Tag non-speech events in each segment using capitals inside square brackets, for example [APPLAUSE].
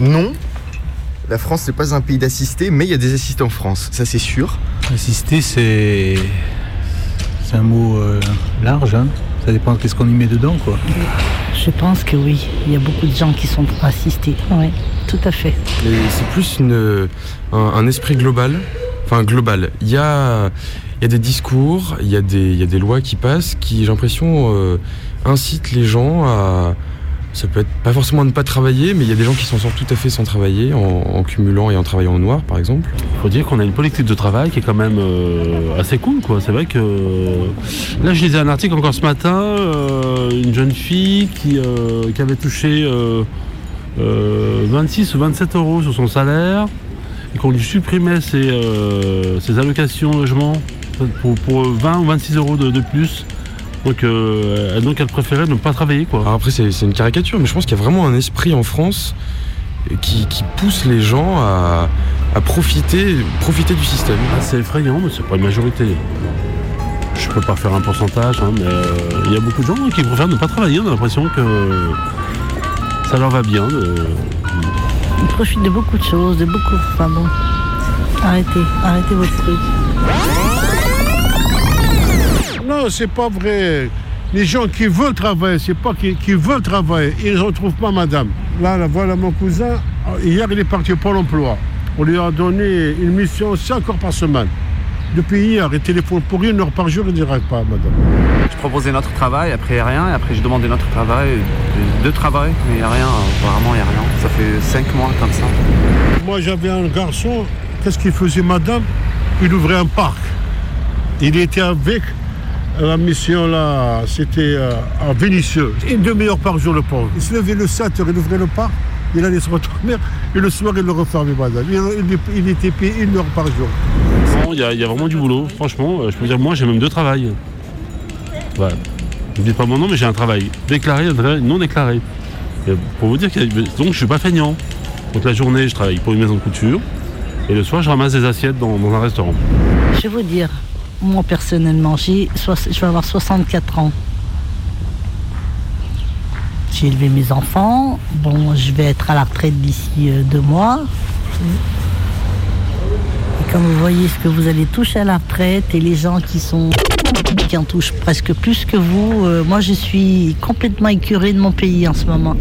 Non. La France n'est pas un pays d'assistés, mais il y a des assistés en France, ça c'est sûr. Assister, c'est. C'est un mot euh, large, hein. Ça dépend de qu'est-ce qu'on y met dedans, quoi. Je pense que oui. Il y a beaucoup de gens qui sont assistés. Oui, tout à fait. C'est plus une, un, un esprit global. Enfin, global. Il y a, il y a des discours, il y a des, il y a des lois qui passent qui, j'ai l'impression, euh, incitent les gens à. Ça peut être pas forcément ne pas travailler, mais il y a des gens qui s'en sortent tout à fait sans travailler, en, cumulant et en travaillant au noir, par exemple. faut dire qu'on a une politique de travail qui est quand même euh, assez cool quoi. C'est vrai que là je lisais un article encore ce matin, euh, une jeune fille qui, euh, avait touché euh, euh, 26 ou 27 euros sur son salaire et qu'on lui supprimait ses, euh, allocations logement pour, pour 20 ou 26 euros de plus. Donc, euh, elle- donc elle préférait ne pas travailler quoi. Alors après, c'est c'est une caricature, mais je pense qu'il y a vraiment un esprit en France qui, qui pousse les gens à, à profiter, profiter du système. Ah, c'est effrayant, mais c'est pas une majorité. Je peux pas faire un pourcentage, hein, mais euh, il y a beaucoup de gens qui préfèrent ne pas travailler. On a l'impression que ça leur va bien. de- On profite de beaucoup de choses, de beaucoup. Enfin bon. Arrêtez, arrêtez votre truc. Non, c'est pas vrai. Les gens qui veulent travailler, c'est pas qui, qui veulent travailler, ils ne retrouvent pas madame. Là, là, voilà mon cousin. Hier, il est parti au Pôle emploi. On lui a donné une mission 5 heures par semaine. Depuis hier, il téléphone pour une heure par jour, il ne dirait pas madame. Je proposais notre travail, après il n'y a rien, et après je demandais notre travail, de, de travail, mais il n'y a rien, vraiment il n'y a rien. Ça fait cinq mois comme ça. Moi, j'avais un garçon, qu'est-ce qu'il faisait, madame? Il ouvrait un parc. Il était avec la mission là, c'était euh, à Vénissieux. Une demi-heure par jour, le pauvre. Il se levait le 7 heures, il ouvrait le parc, il allait se retourner, et le soir, il le refermait, madame. Il, il- il était payé une heure par jour. Il y, a- il y a vraiment du boulot. Franchement, euh, je peux dire, moi j'ai même deux travails. Voilà. Ne dites pas mon nom, mais j'ai un travail déclaré un travail non déclaré. Et pour vous dire que donc je suis pas feignant. Donc la journée, je travaille pour une maison de couture. Et le soir, je ramasse des assiettes dans, dans un restaurant. Je vais vous dire, moi personnellement, j'ai je vais avoir 64 ans. J'ai élevé mes enfants. Bon, je vais être à la retraite d'ici euh, deux mois. Et comme vous voyez ce que vous allez toucher à la retraite et les gens qui sont qui en touchent presque plus que vous, euh, moi je suis complètement écœurée de mon pays en ce moment.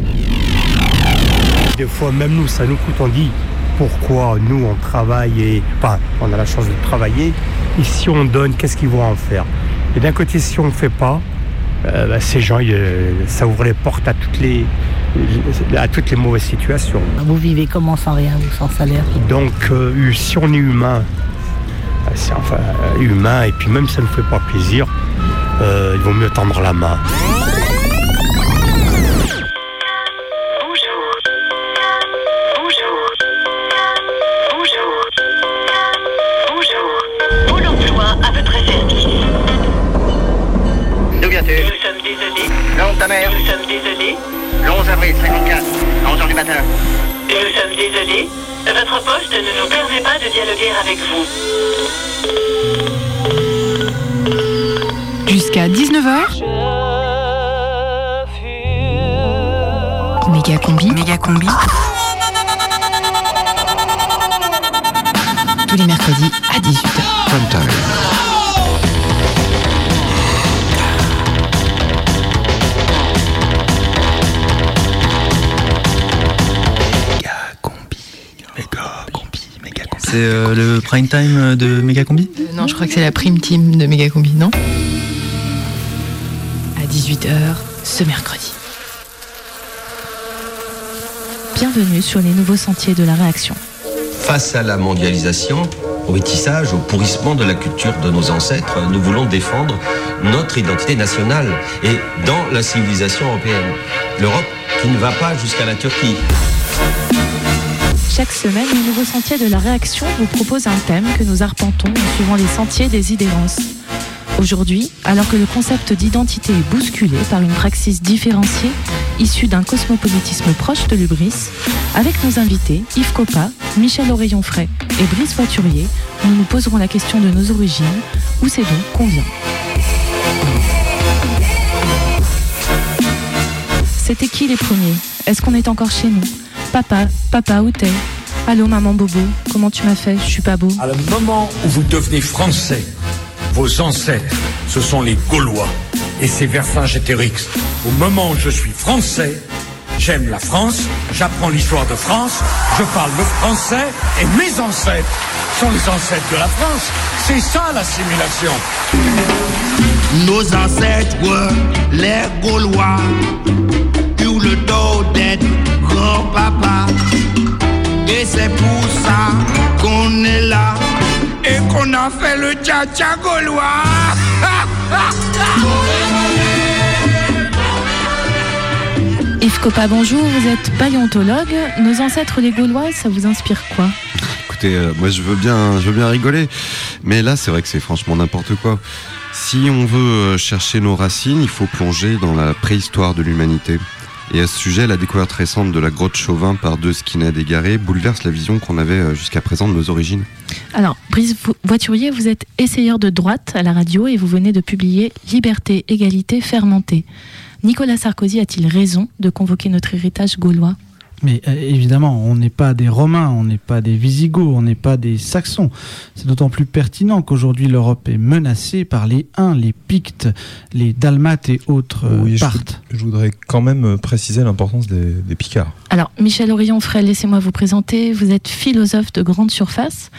Des fois, même nous, ça nous coûte. On dit pourquoi nous, on travaille et. Enfin, on a la chance de travailler. Et si on donne, qu'est-ce qu'ils vont en faire? Et d'un côté, si on ne fait pas, euh, bah, ces gens, euh, ça ouvre les portes à toutes les, à toutes les mauvaises situations. Vous vivez comment sans rien, sans salaire? Donc, euh, si on est humain, euh, c'est enfin humain, et puis même si ça ne fait pas plaisir, il vaut mieux tendre la main. Avril, 54, 11h du matin. Nous sommes désolés. Votre poste ne nous permet pas de dialoguer avec vous. Jusqu'à 19h. Méga combi. Méga combi. Tous les mercredis à 18h. C'est euh, le prime time de Megacombi? Euh, non, je crois que c'est la prime team de Méga combi, non? À 18h ce mercredi. Bienvenue sur les nouveaux sentiers de la réaction. Face à la mondialisation, au métissage, au pourrissement de la culture de nos ancêtres, nous voulons défendre notre identité nationale et dans la civilisation européenne. L'Europe qui ne va pas jusqu'à la Turquie. Chaque semaine, les nouveaux sentiers de la réaction vous proposent un thème que nous arpentons en suivant les sentiers des idéances. Aujourd'hui, alors que le concept d'identité est bousculé par une praxis différenciée issue d'un cosmopolitisme proche de l'ubris, avec nos invités Yves Coppa, Michel Oreillon-Fray et Brice Voiturier, nous nous poserons la question de nos origines, où c'est donc qu'on vient. C'était qui les premiers? Est-ce qu'on est encore chez nous? Papa, papa, où t'es? Allô maman Bobo, comment tu m'as fait? Je suis pas beau. À le moment où vous devenez français, vos ancêtres, ce sont les Gaulois. Et c'est Vercingétorix. Au moment où je suis français, j'aime la France, j'apprends l'histoire de France, je parle le français et mes ancêtres sont les ancêtres de la France. C'est ça l'assimilation. Nos ancêtres, les Gaulois, eurent le dos Et c'est pour ça qu'on est là et qu'on a fait le tcha-tcha gaulois. [LAUGHS] Yves Copa, bonjour, vous êtes paléontologue. Nos ancêtres les Gaulois, ça vous inspire quoi? Écoutez, euh, moi je veux bien, je veux bien rigoler, mais là c'est vrai que c'est franchement n'importe quoi. Si on veut euh, chercher nos racines, il faut plonger dans la préhistoire de l'humanité. Et à ce sujet, la découverte récente de la grotte Chauvin par deux skinheads égarés bouleverse la vision qu'on avait euh, jusqu'à présent de nos origines. Alors, Brice Voiturier, vous êtes essayeur de droite à la radio et vous venez de publier Liberté, égalité, fermenté. Nicolas Sarkozy a-t-il raison de convoquer notre héritage gaulois? Mais euh, évidemment, on n'est pas des Romains, on n'est pas des Visigoths, on n'est pas des Saxons. C'est d'autant plus pertinent qu'aujourd'hui l'Europe est menacée par les Huns, les Pictes, les Dalmates et autres euh, oui, je, Parthes. je voudrais quand même euh, préciser l'importance des, des Picards. Alors, Michel Orion-Frey, laissez-moi vous présenter. Vous êtes philosophe de grande surface.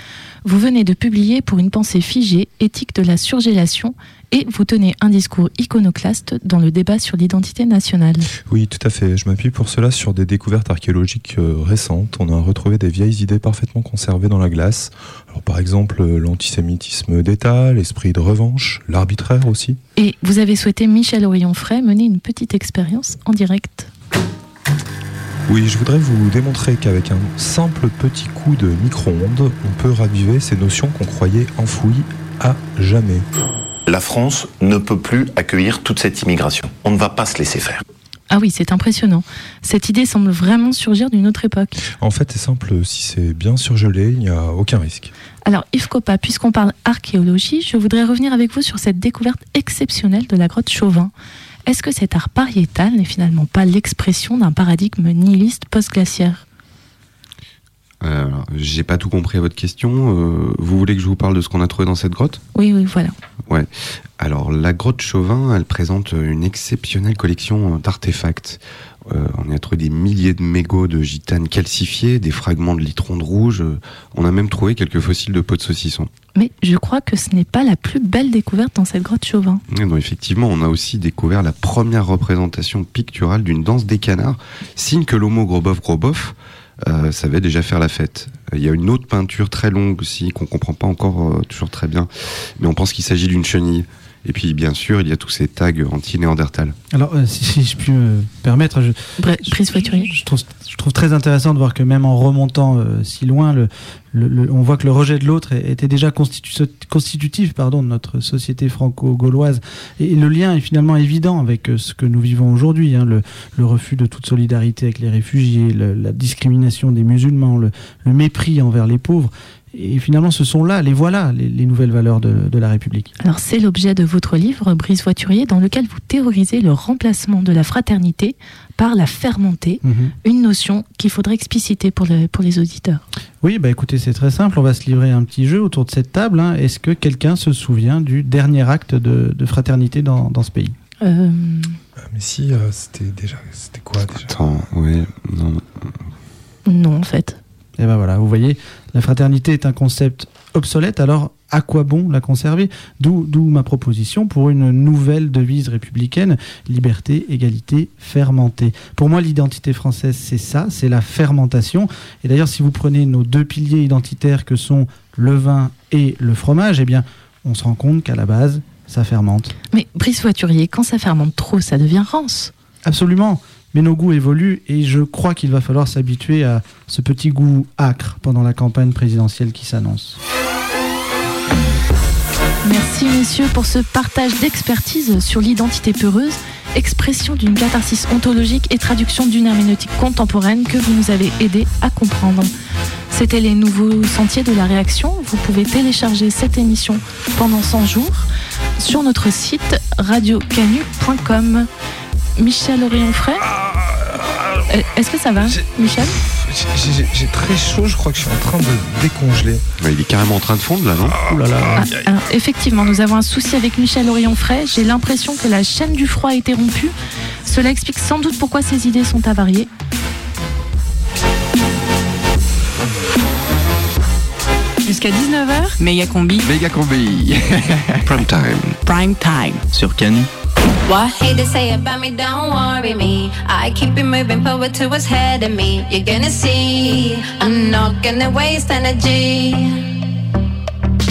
Vous venez de publier pour une pensée figée, éthique de la surgélation, et vous tenez un discours iconoclaste dans le débat sur l'identité nationale. Oui, tout à fait. Je m'appuie pour cela sur des découvertes archéologiques euh, récentes. On a retrouvé des vieilles idées parfaitement conservées dans la glace. Alors, par exemple, l'antisémitisme d'État, l'esprit de revanche, l'arbitraire aussi. Et vous avez souhaité, Michel Orion-Frey, mener une petite expérience en direct. Oui, je voudrais vous démontrer qu'avec un simple petit coup de micro-ondes, on peut raviver ces notions qu'on croyait enfouies à jamais. La France ne peut plus accueillir toute cette immigration. On ne va pas se laisser faire. Ah oui, c'est impressionnant. Cette idée semble vraiment surgir d'une autre époque. En fait, c'est simple, si c'est bien surgelé, il n'y a aucun risque. Alors, Yves Copa, puisqu'on parle archéologie, je voudrais revenir avec vous sur cette découverte exceptionnelle de la grotte Chauvin. Est-ce que cet art pariétal n'est finalement pas l'expression d'un paradigme nihiliste post-glaciaire Euh, J'ai pas tout compris à votre question. Euh, vous voulez que je vous parle de ce qu'on a trouvé dans cette grotte? Oui, oui, voilà. Ouais. Alors, la grotte Chauvin, elle présente une exceptionnelle collection d'artefacts. Euh, on y a trouvé des milliers de mégots de gitane calcifiés, des fragments de litrons de rouge. euh, On a même trouvé quelques fossiles de peau de saucisson. Mais je crois que ce n'est pas la plus belle découverte dans cette grotte Chauvin. Et donc, effectivement, on a aussi découvert la première représentation picturale d'une danse des canards, signe que l'homo grobof grobof euh, savait déjà faire la fête. Euh, Il y a une autre peinture très longue aussi qu'on comprend pas encore euh, toujours très bien, mais on pense qu'il s'agit d'une chenille. Et puis, bien sûr, il y a tous ces tags anti-néandertal. Alors, euh, si, si je puis me permettre, je, Voiturier. je, trouve, je trouve très intéressant de voir que même en remontant euh, si loin, le, le- le- on voit que le rejet de l'autre était déjà constitu- constitutif pardon, de notre société franco-gauloise. Et le lien est finalement évident avec euh, ce que nous vivons aujourd'hui. hein, le, le refus de toute solidarité avec les réfugiés, le- la discrimination des musulmans, le, le mépris envers les pauvres. Et finalement, ce sont là, les voilà, les, les nouvelles valeurs de, de la République. Alors c'est l'objet de votre livre, Brice Voiturier, dans lequel vous théorisez le remplacement de la fraternité par la fermentée, Mhm. une notion qu'il faudrait expliciter pour, le- pour les auditeurs. Oui, bah écoutez, c'est très simple. On va se livrer un petit jeu autour de cette table. hein. Est-ce que quelqu'un se souvient du dernier acte de, de fraternité dans, dans ce pays? Euh, Ah, mais si, euh, c'était déjà. C'était quoi déjà? Attends, oui, non. non, en fait. Et ben voilà, vous voyez, la fraternité est un concept obsolète. Alors, à quoi bon la conserver? D'où d'où ma proposition pour une nouvelle devise républicaine liberté, égalité, fermenté. Pour moi, l'identité française, c'est ça, c'est la fermentation. Et d'ailleurs, si vous prenez nos deux piliers identitaires que sont le vin et le fromage, eh bien, on se rend compte qu'à la base, ça fermente. Mais Brice Voiturier, quand ça fermente trop, ça devient rance. Absolument. Mais nos goûts évoluent et je crois qu'il va falloir s'habituer à ce petit goût acre pendant la campagne présidentielle qui s'annonce. Merci messieurs pour ce partage d'expertise sur l'identité peureuse, expression d'une catharsis ontologique et traduction d'une herméneutique contemporaine que vous nous avez aidé à comprendre. C'était les nouveaux sentiers de la réaction. Vous pouvez télécharger cette émission pendant 100 jours sur notre site radiocanu.com. Michel Orion-Frey Euh, Est-ce que ça va, Michel j'ai- très chaud, je crois que je suis en train de décongeler. il est carrément en train de fondre là, non Ouh là là. Ah, alors, effectivement, nous avons un souci avec Michel Orion-Fray. J'ai l'impression que la chaîne du froid a été rompue. Cela explique sans doute pourquoi ses idées sont avariées. Jusqu'à 19h, méga combi. Méga combi. [LAUGHS] Prime time. Prime time. Sur Canu. What hate to say about me, don't worry me. I keep it moving forward to what's ahead of me. You're gonna see, I'm not gonna waste energy.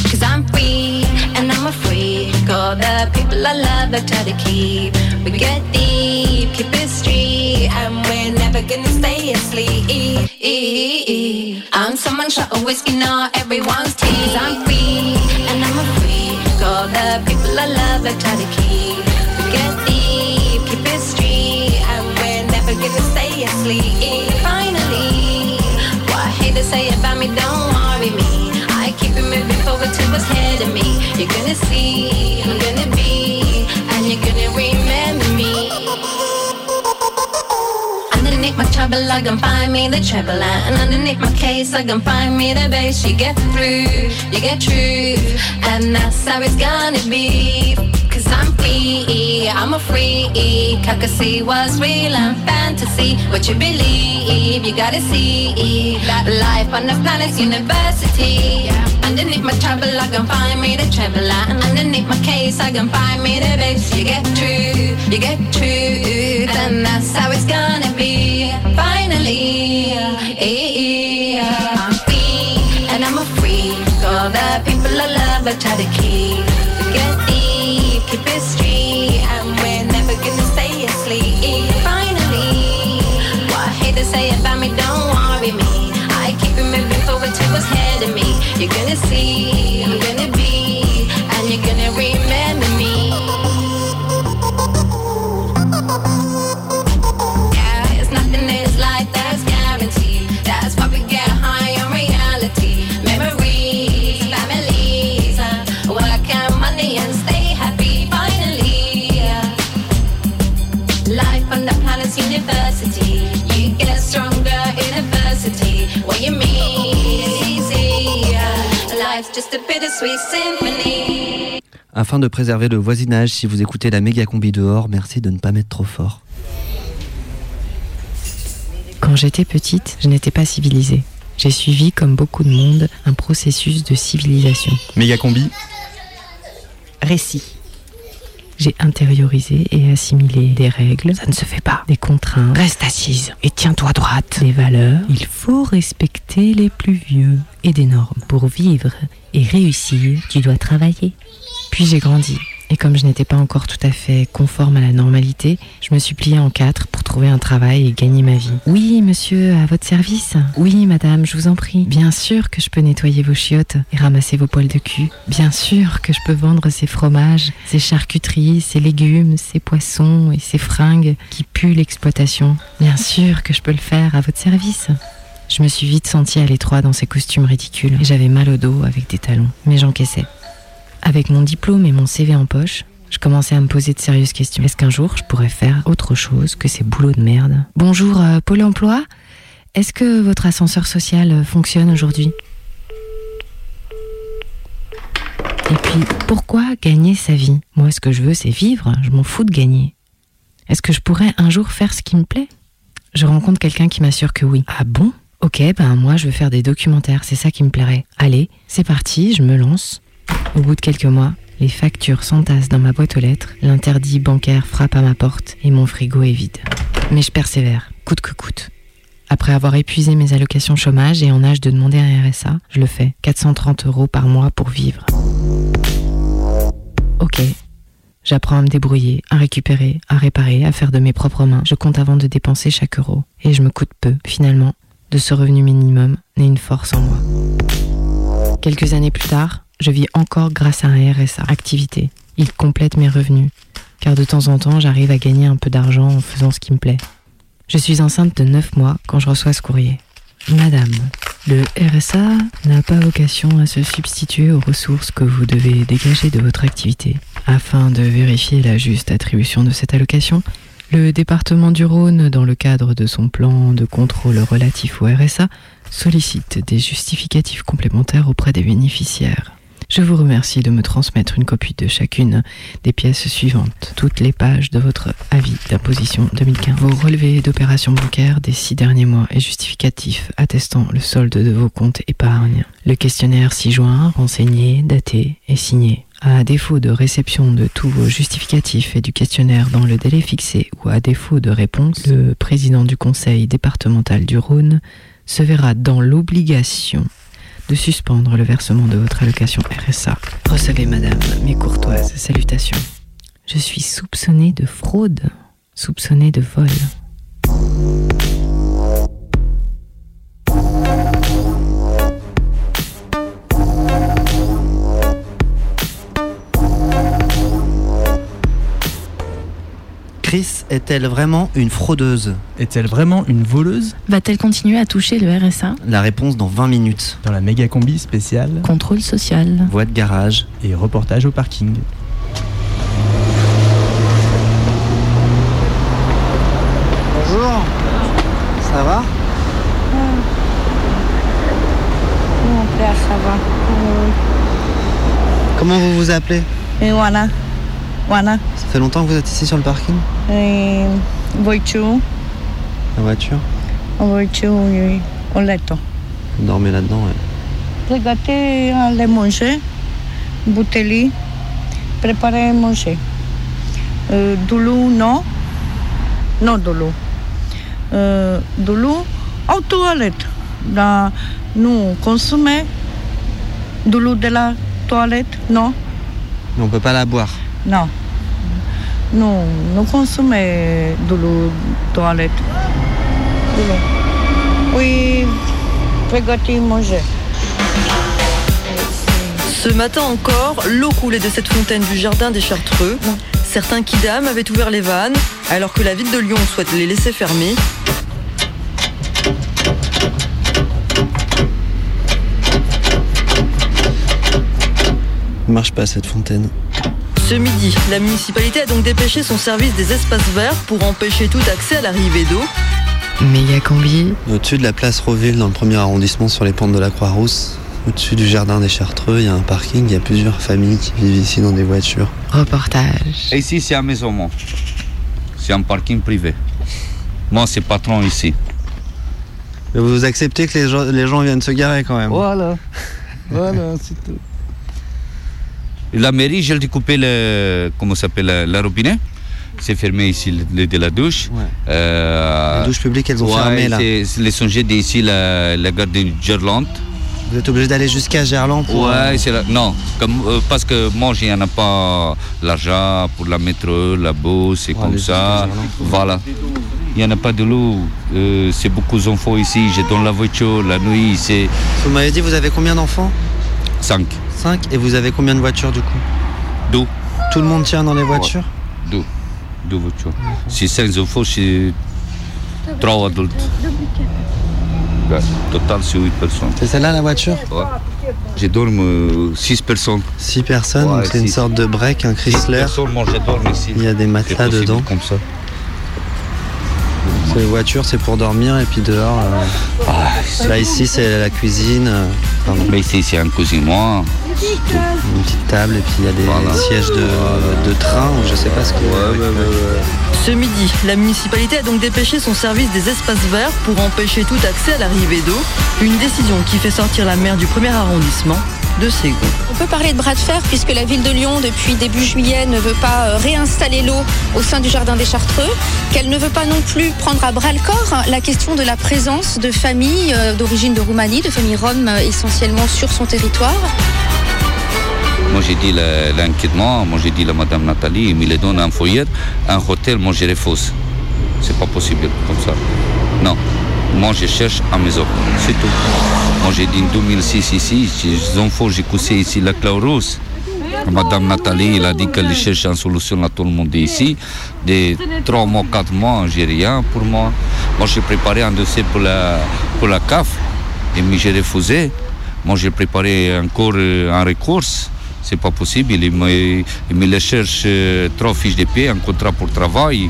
Cause I'm free, and I'm a freak. All the people I love, I try to keep. We get deep, keep it street, and we're never gonna stay asleep. I'm someone shot of whiskey, not everyone's tea. Cause I'm free, and I'm a freak. All the people I love, I try to keep. To say about me, don't worry me. I keep it moving forward to what's ahead of me. You're gonna see, I'm gonna be, and you're gonna remember me. Underneath my trouble, I can find me the treble And underneath my case, I can find me the bass You get through, you get truth And that's how it's gonna be Cause I'm free, I'm a freak. I can see what's real and fantasy. What you believe, you gotta see. That life on the planet's university. Underneath my trouble, I can find me the treble underneath my case, I can find me the bass You get true, you get truth And that's how it's gonna be. Finally, I'm free And I'm a freak. All the people I love, I try to keep You're gonna see, Afin de préserver le voisinage, si vous écoutez la méga combi dehors, merci de ne pas mettre trop fort. Quand j'étais petite, je n'étais pas civilisée. J'ai suivi, comme beaucoup de monde, un processus de civilisation. Méga combi Récit. J'ai intériorisé et assimilé des règles. Ça ne se fait pas. Des contraintes. Reste assise et tiens-toi droite. Des valeurs. Il faut respecter les plus vieux. Et des normes. Pour vivre et réussir, tu dois travailler. Puis j'ai grandi. Et comme je n'étais pas encore tout à fait conforme à la normalité, je me suis pliée en quatre pour trouver un travail et gagner ma vie. Oui, monsieur, à votre service. Oui, madame, je vous en prie. Bien sûr que je peux nettoyer vos chiottes et ramasser vos poils de cul. Bien sûr que je peux vendre ces fromages, ces charcuteries, ces légumes, ces poissons et ces fringues qui puent l'exploitation. Bien sûr que je peux le faire à votre service. Je me suis vite sentie à l'étroit dans ces costumes ridicules et j'avais mal au dos avec des talons. Mais j'encaissais. Avec mon diplôme et mon CV en poche, je commençais à me poser de sérieuses questions. Est-ce qu'un jour je pourrais faire autre chose que ces boulots de merde? Bonjour, euh, Pôle emploi Est-ce que votre ascenseur social euh, fonctionne aujourd'hui? Et puis, pourquoi gagner sa vie? Moi, ce que je veux, c'est vivre. Je m'en fous de gagner. Est-ce que je pourrais un jour faire ce qui me plaît? Je rencontre quelqu'un qui m'assure que oui. Ah bon? Ok, ben moi, je veux faire des documentaires. C'est ça qui me plairait. Allez, c'est parti, je me lance. Au bout de quelques mois, les factures s'entassent dans ma boîte aux lettres, l'interdit bancaire frappe à ma porte et mon frigo est vide. Mais je persévère, coûte que coûte. Après avoir épuisé mes allocations chômage et en âge de demander un RSA, je le fais. 430 euros par mois pour vivre. Ok. J'apprends à me débrouiller, à récupérer, à réparer, à faire de mes propres mains. Je compte avant de dépenser chaque euro. Et je me coûte peu, finalement. De ce revenu minimum naît une force en moi. Quelques années plus tard, je vis encore grâce à un RSA, activité. Il complète mes revenus, car de temps en temps, j'arrive à gagner un peu d'argent en faisant ce qui me plaît. Je suis enceinte de 9 mois quand je reçois ce courrier. Madame, le RSA n'a pas vocation à se substituer aux ressources que vous devez dégager de votre activité. Afin de vérifier la juste attribution de cette allocation, Le département du Rhône, dans le cadre de son plan de contrôle relatif au RSA, sollicite des justificatifs complémentaires auprès des bénéficiaires. Je vous remercie de me transmettre une copie de chacune des pièces suivantes, toutes les pages de votre avis d'imposition 2015, vos relevés d'opérations bancaires des six derniers mois et justificatifs attestant le solde de vos comptes épargne, le questionnaire 6 juin, renseigné, daté et signé. À défaut de réception de tous vos justificatifs et du questionnaire dans le délai fixé ou à défaut de réponse, le président du conseil départemental du Rhône se verra dans l'obligation de suspendre le versement de votre allocation RSA. Recevez, madame, mes courtoises salutations. Je suis soupçonnée de fraude, soupçonnée de vol. Chris est-elle vraiment une fraudeuse Est-elle vraiment une voleuse Va-t-elle continuer à toucher le RSA La réponse dans 20 minutes. Dans la méga combi spéciale Contrôle social. Voie de garage. et reportage au parking. Bonjour. Ça va Mon père, ça va. Comment vous vous appelez Et voilà. Voilà. Ça fait longtemps que vous êtes ici sur le parking Et voiture. La voiture? Voiture, oui. Au letto. Vous dormez là-dedans, ouais. Regardez aller manger. Bouteille. Préparer à manger. Euh, de l'eau, non. Non, de l'eau. Euh, de l'eau aux toilettes. Dans, nous consommons de l'eau de la toilette, non. Mais on peut pas la boire? Non. Nous, nous consommons de l'eau toilette. De l'eau. Oui, regardez manger. Ce matin encore, l'eau coulait de cette fontaine du jardin des Chartreux. Certains kidam avaient ouvert les vannes, alors que la ville de Lyon souhaite les laisser fermer. Il marche pas cette fontaine. Ce midi, la municipalité a donc dépêché son service des espaces verts pour empêcher tout accès à l'arrivée d'eau. Méga combi. Au-dessus de la place Roville, dans le premier arrondissement, sur les pentes de la Croix-Rousse, au-dessus du jardin des Chartreux, il y a un parking, il y a plusieurs familles qui vivent ici dans des voitures. Reportage. Et ici, c'est à maison, moi. C'est un parking privé. Moi, c'est patron ici. Mais vous acceptez que les gens, les gens viennent se garer quand même Voilà. [LAUGHS] Voilà, c'est tout. La mairie, j'ai découpé le, comment s'appelle, la, la robinet. C'est fermé ici le, de la douche. Euh, Les douches publiques, elles ont ouais, fermé, là. c'est- C'est les songers d'ici, la, la gare de Gerland. Vous êtes obligé d'aller jusqu'à Gerland pour... Ouais, c'est la- non, comme, euh, parce que moi, je n'ai pas l'argent pour la métro, la bourse, c'est comme ça. Voilà. Il n'y en a pas de l'eau. Euh, c'est beaucoup d'enfants ici. J'ai dans la voiture, la nuit, c'est Vous m'avez dit, vous avez combien d'enfants? 5. 5 Et vous avez combien de voitures du coup? Deux. Tout le monde tient dans les voitures? Deux. Deux voitures. C'est 5 enfants, c'est 3 adultes. Ouais, total, c'est 8 personnes. C'est celle-là la voiture? Ouais. Je dorme 6 personnes. 6 personnes, Ouais, donc c'est une sorte de break, un Chrysler. personnes, moi, je dors ici. Il y a des matelas dedans. Comme ça. Les voitures, c'est pour dormir et puis dehors. euh, Là, ici, c'est la cuisine. euh, pardon. Mais ici, c'est un cousin-moi. Une petite table et puis il y a des Voilà. sièges de, de train ou je sais pas ce que. Ce midi, la municipalité a donc dépêché son service des espaces verts pour empêcher tout accès à l'arrivée d'eau. Une décision qui fait sortir la maire du premier arrondissement de. On peut parler de bras de fer puisque la ville de Lyon, depuis début juillet, ne veut pas euh, réinstaller l'eau au sein du jardin des Chartreux, qu'elle ne veut pas non plus prendre à bras le corps la question de la présence de familles euh, d'origine de Roumanie, de familles roms euh, essentiellement sur son territoire. Moi, j'ai dit l'inquiétement, moi, j'ai dit la madame Nathalie, il me les donne un foyer, un hôtel, moi, je refuse. C'est pas possible comme ça. Non. Moi, je cherche à maison. C'est tout. Moi, j'ai dit en 2006 ici, j'ai couché ici la Claurousse. Madame Nathalie, elle a dit qu'elle cherche une solution à tout le monde ici. Des trois mois, quatre mois, j'ai rien pour moi. Moi, j'ai préparé un dossier pour la, pour la CAF, et mais j'ai refusé. Moi, j'ai préparé encore euh, un recours. C'est pas possible. Il me, il me cherche euh, trois fiches de paie, un contrat pour travail.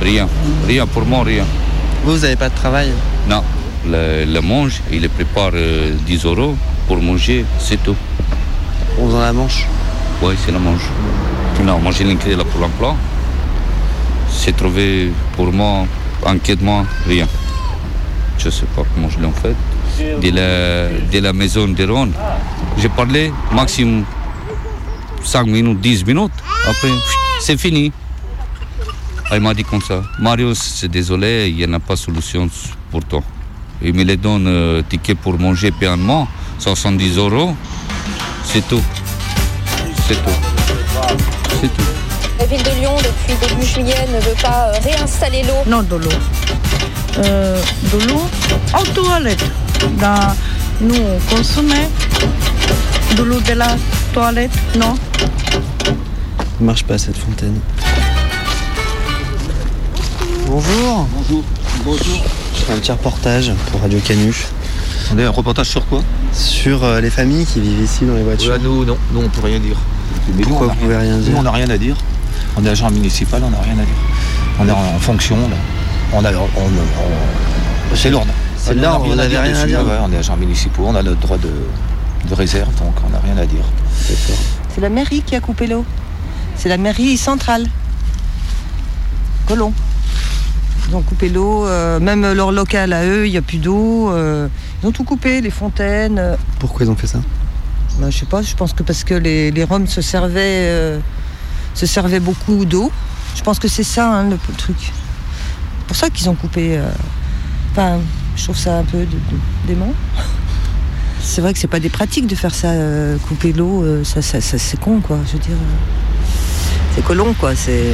Rien. Rien, pour moi, rien. Vous, vous n'avez pas de travail? Non. Le, le mange, il prépare euh, 10 euros pour manger, c'est tout. On dans la manche Oui, c'est la manche. Non, moi j'ai l'inclé là pour l'emploi. C'est trouvé pour moi, enquêtement, rien. Je ne sais pas comment je l'ai en fait. De la, de la maison de Ron, j'ai parlé maximum 5 minutes, 10 minutes. Après, c'est fini. Elle m'a dit comme ça. Mario, c'est désolé, il n'y en a pas de solution pour toi. Il me les donne euh, ticket pour manger paiement, 70 euros. C'est tout. C'est tout. C'est tout. La ville de Lyon, depuis début juillet, ne veut pas euh, réinstaller l'eau. Non, de l'eau. Euh, de l'eau en toilette. Dans, nous, on consommait de l'eau de la toilette, non? Ne marche pas cette fontaine. Bonjour. Bonjour. Bonjour. Un petit reportage pour Radio Canu. Attendez, un reportage sur quoi? Sur euh, les familles qui vivent ici dans les voitures. Ouais, nous, non, nous, on peut rien dire. Mais Pourquoi nous, on vous pouvez rien dire? Nous, on n'a rien à dire. On est agent municipal, on n'a rien à dire. On est en, en fonction, là. On a, on, on- c'est l'ordre. C'est On l'ordre, vous n'avez rien à dire ouais, on est agents municipaux, on a notre droit de, de réserve, donc on n'a rien à dire. C'est la mairie qui a coupé l'eau. C'est la mairie centrale. Colomb. Ils ont coupé l'eau, euh, même leur local à eux, il n'y a plus d'eau. euh, ils ont tout coupé, les fontaines. Pourquoi ils ont fait ça Ben, je sais pas, je pense que parce que les, les Roms se servaient, euh, se servaient beaucoup d'eau. Je pense que c'est ça hein, le, le truc. C'est pour ça qu'ils ont coupé. Enfin, je trouve ça un peu dément. [LAUGHS] C'est vrai que c'est pas des pratiques de faire ça, euh, couper l'eau, euh, ça, ça- ça- c'est con quoi, je veux dire. C'est colon quoi, c'est.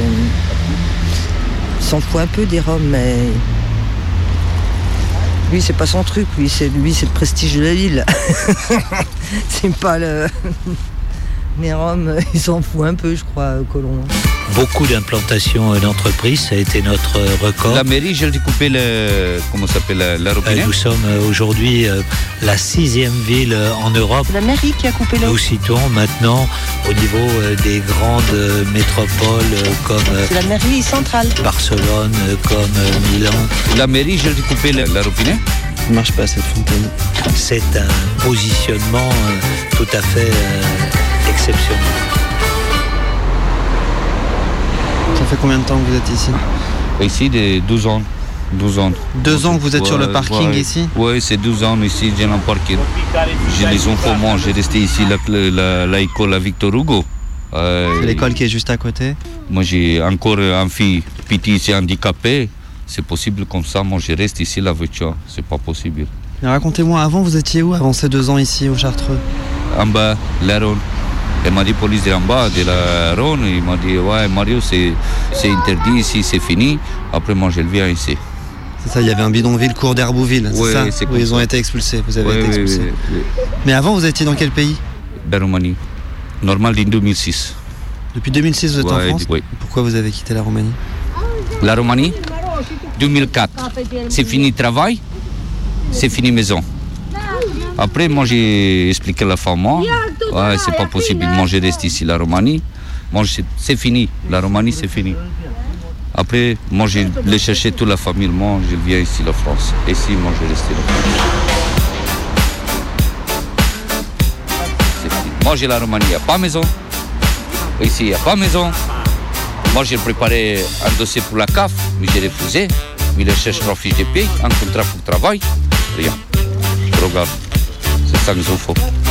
S'en fout un peu des Roms, mais. Lui, c'est pas son truc, lui, c'est le prestige de la ville. [LAUGHS] c'est pas le. [LAUGHS] Les Roms, ils s'en foutent un peu, je crois, colon. Beaucoup d'implantations d'entreprises, ça a été notre record. La mairie, j'ai découpé le. Comment ça s'appelle la, la Euh, robinet? Nous sommes euh, aujourd'hui euh, la sixième ville euh, en Europe. La mairie qui a coupé l'eau. Nous citons maintenant au niveau euh, des grandes euh, métropoles euh, comme euh, la mairie centrale. Barcelone, euh, comme euh, Milan. La mairie, j'ai découpé le, la robinet? Ne marche pas cette fontaine. C'est un positionnement euh, tout à fait euh, exceptionnel. Ça fait combien de temps que vous êtes ici Ici, de 12 ans. 12 ans. Deux ans que vous êtes sur le parking ouais. ici Oui, c'est 12 ans ici, j'ai un parking. J'ai les enfants, moi, j'ai resté ici, l'école la, la, l'école à Victor Hugo. Euh, C'est l'école qui est juste à côté Moi, j'ai encore un fille petit, c'est handicapé. C'est possible comme ça, moi, je reste ici, la voiture. C'est pas possible. Racontez-moi, avant vous étiez où avant ces deux ans ici au Chartreux? En bas, la Rhône. Elle m'a dit, police de bas, de la Rhône. Il m'a dit, ouais, Mario, c'est interdit ici, c'est fini. Après, moi, je le viens ici. C'est ça, il y avait un bidonville cours d'Herbouville, c'est Ouais, ça c'est Où ils ont été expulsés, vous avez Ouais, été ouais, expulsés. ouais, ouais. Mais avant vous étiez dans quel pays La Roumanie. Normal en 2006. Depuis 2006 vous êtes en France oui. Pourquoi vous avez quitté la Roumanie La Roumanie, 2004. C'est fini travail, c'est fini maison. Après, moi, j'ai expliqué à la femme, moi, ouais, c'est pas possible. Moi, je reste ici, la Roumanie. Moi, je- c'est fini. La Roumanie, c'est fini. Après, moi, je l'ai cherché toute la famille. Moi, je viens ici, la France. Ici, moi, je reste la France. Fini. Moi, j'ai la Roumanie, il n'y a pas maison. Ici, il n'y a pas maison. Moi, j'ai préparé un dossier pour la CAF, mais j'ai refusé. Mais il cherche trois fiches de paye, un contrat pour travail. Rien. Regarde, c'est ça qu'ils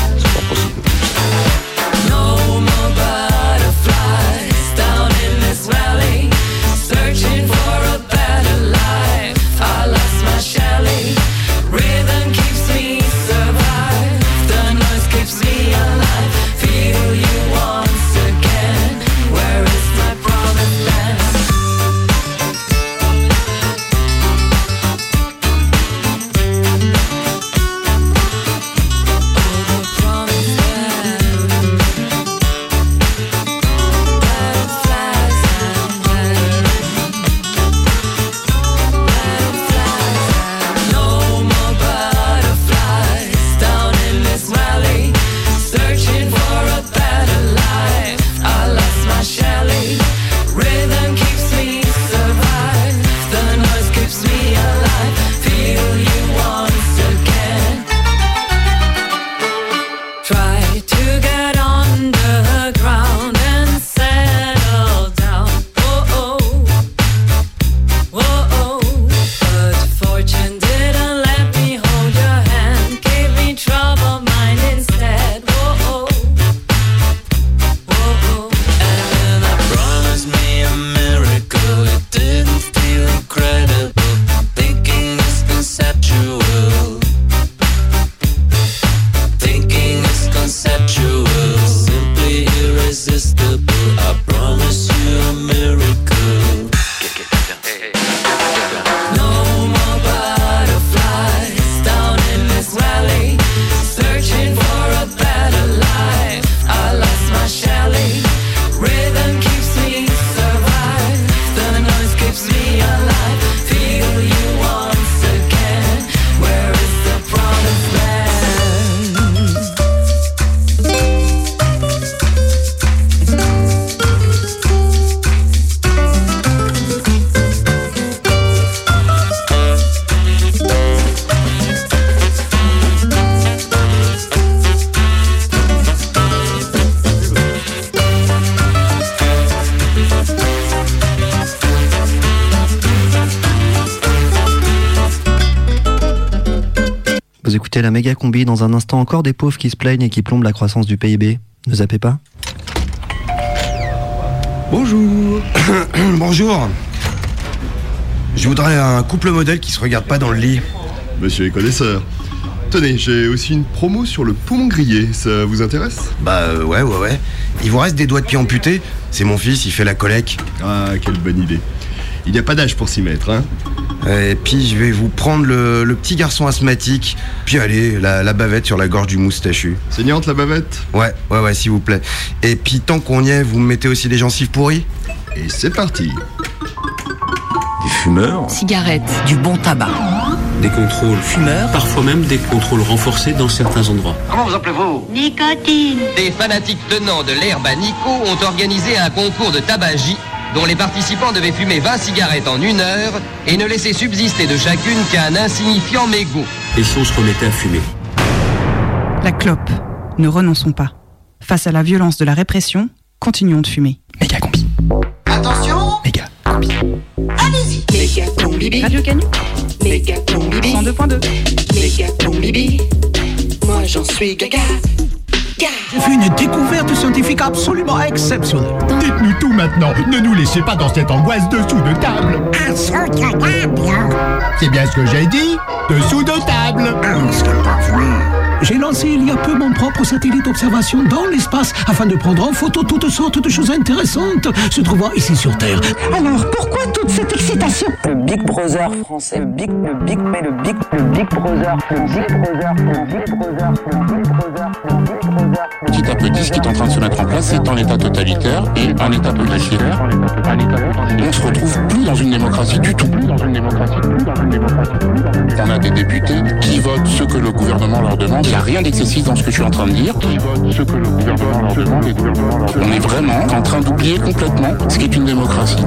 combi dans un instant encore des pauvres qui se plaignent et qui plombent la croissance du PIB. Ne zappez pas. Bonjour. [COUGHS] Bonjour. Je voudrais un couple modèle qui se regarde pas dans le lit. Monsieur est connaisseur. Tenez, j'ai aussi une promo sur le poumon grillé, ça vous intéresse? Bah euh, ouais, ouais, ouais. Il vous reste des doigts de pied amputés C'est mon fils, il fait la collecte. Ah, quelle bonne idée. Il n'y a pas d'âge pour s'y mettre, hein Et puis je vais vous prendre le, le petit garçon asthmatique. Puis allez, la, la bavette sur la gorge du moustachu. Saignante la bavette Ouais, ouais, ouais, s'il vous plaît. Et puis tant qu'on y est, vous me mettez aussi des gencives pourries Et c'est parti. Des fumeurs, Cigarette. du bon tabac, Des contrôles fumeurs, parfois même des contrôles renforcés dans certains endroits. Comment vous appelez-vous Nicotine. Des fanatiques tenants de l'herbe à Nico ont organisé un concours de tabagie dont les participants devaient fumer 20 cigarettes en une heure et ne laisser subsister de chacune qu'un insignifiant mégot. On se remettait à fumer La clope. Ne renonçons pas. Face à la violence de la répression, continuons de fumer. méga combi. Attention Méga. Allez-y Méga combibi Radio Canu Méga combibi 102.2. Méga combibi Moi j'en suis gaga J'ai fait une découverte scientifique absolument exceptionnelle. Dites-nous tout maintenant. Ne nous laissez pas dans cette angoisse dessous de table. Dessous de table. C'est bien ce que j'ai dit. Dessous de table. J'ai lancé il y a peu mon propre satellite d'observation dans l'espace afin de prendre en photo toutes sortes de choses intéressantes se trouvant ici sur Terre. Alors pourquoi toute cette excitation? Big Brother français, le Big, le Big, mais le Big, le Big Brother, le Big Brother, le Big Brother, le Big Brother, le Big Brother. Petit à petit, ce qui est en train de se mettre en place, c'est un État totalitaire et un État potentiaire. On se retrouve plus dans une démocratie du tout. On a des députés qui votent ce que le gouvernement leur demande. Il n'y a rien d'excessif dans ce que je suis en train de dire. On est vraiment en train d'oublier complètement ce qu'est une démocratie.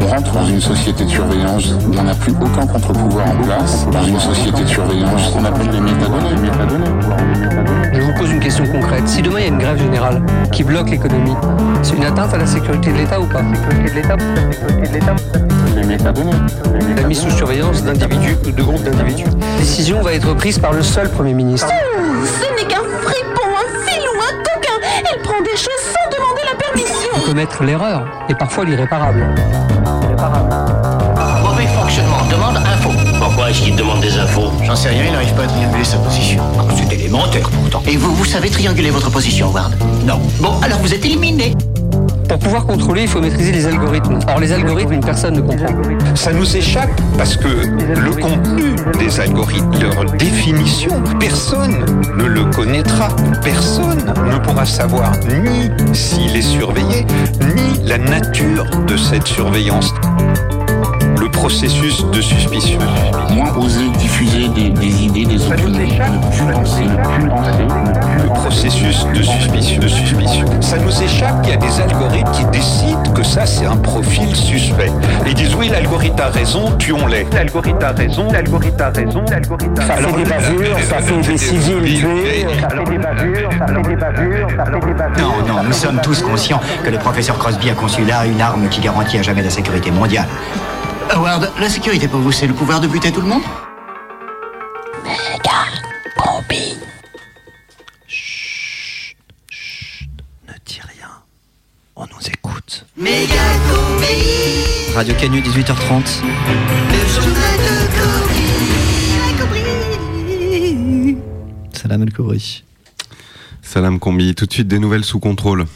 On rentre dans une société de surveillance où on n'a plus aucun contre-pouvoir en place, dans une société de surveillance qu'on appelle les métadonnées. Je vous pose une question concrète. Si demain il y a une grève générale qui bloque l'économie, c'est une atteinte à la sécurité de l'État ou pas? Sécurité de l'État Sécurité de l'État Les métadonnées. La mise sous surveillance d'individus ou de groupes d'individus. La décision va être prise par le seul Premier ministre. Ce n'est qu'un fripon, un filou, un coquin. Elle prend des choses sans demander la permission. Commettre l'erreur et parfois l'irréparable. Fonctionnement, demande info. Pourquoi est-ce qu'il demande des infos? J'en sais rien, il n'arrive pas à trianguler sa position. C'est élémentaire pourtant. Et vous, vous savez trianguler votre position, Ward? Non. Bon, alors vous êtes éliminé. Pour pouvoir contrôler, il faut maîtriser les algorithmes. Or, les algorithmes, personne ne comprend. Ça nous échappe parce que le contenu des algorithmes, leur définition, personne ne le connaîtra. Personne ne pourra savoir ni s'il est surveillé, ni la nature de cette surveillance. Le processus de suspicion. Moi, oser diffuser des, des idées, des opinions, ne plus penser, ne plus penser, ne plus Le processus de suspicion, de suspicion. Ça nous échappe qu'il y a des algorithmes qui décident que ça c'est un profil suspect. Ils disent oui, l'algorithme a raison, tuons-les. L'algorithme a raison, l'algorithme a raison, l'algorithme a Ça fait des bavures, ça fait des civils tués, ça fait des bavures, ça fait des bavures, ça fait des bavures. Non, non, nous sommes tous conscients que le professeur Crosby a conçu là une arme qui garantit à jamais la sécurité mondiale. Howard, la sécurité pour vous, c'est le pouvoir de buter tout le monde Combi. Ne dis rien. On nous écoute. Méga combi. Radio Canu 18h30. Le journal de Combi. Salam El Kouri. Salam Combi, tout de suite des nouvelles sous contrôle.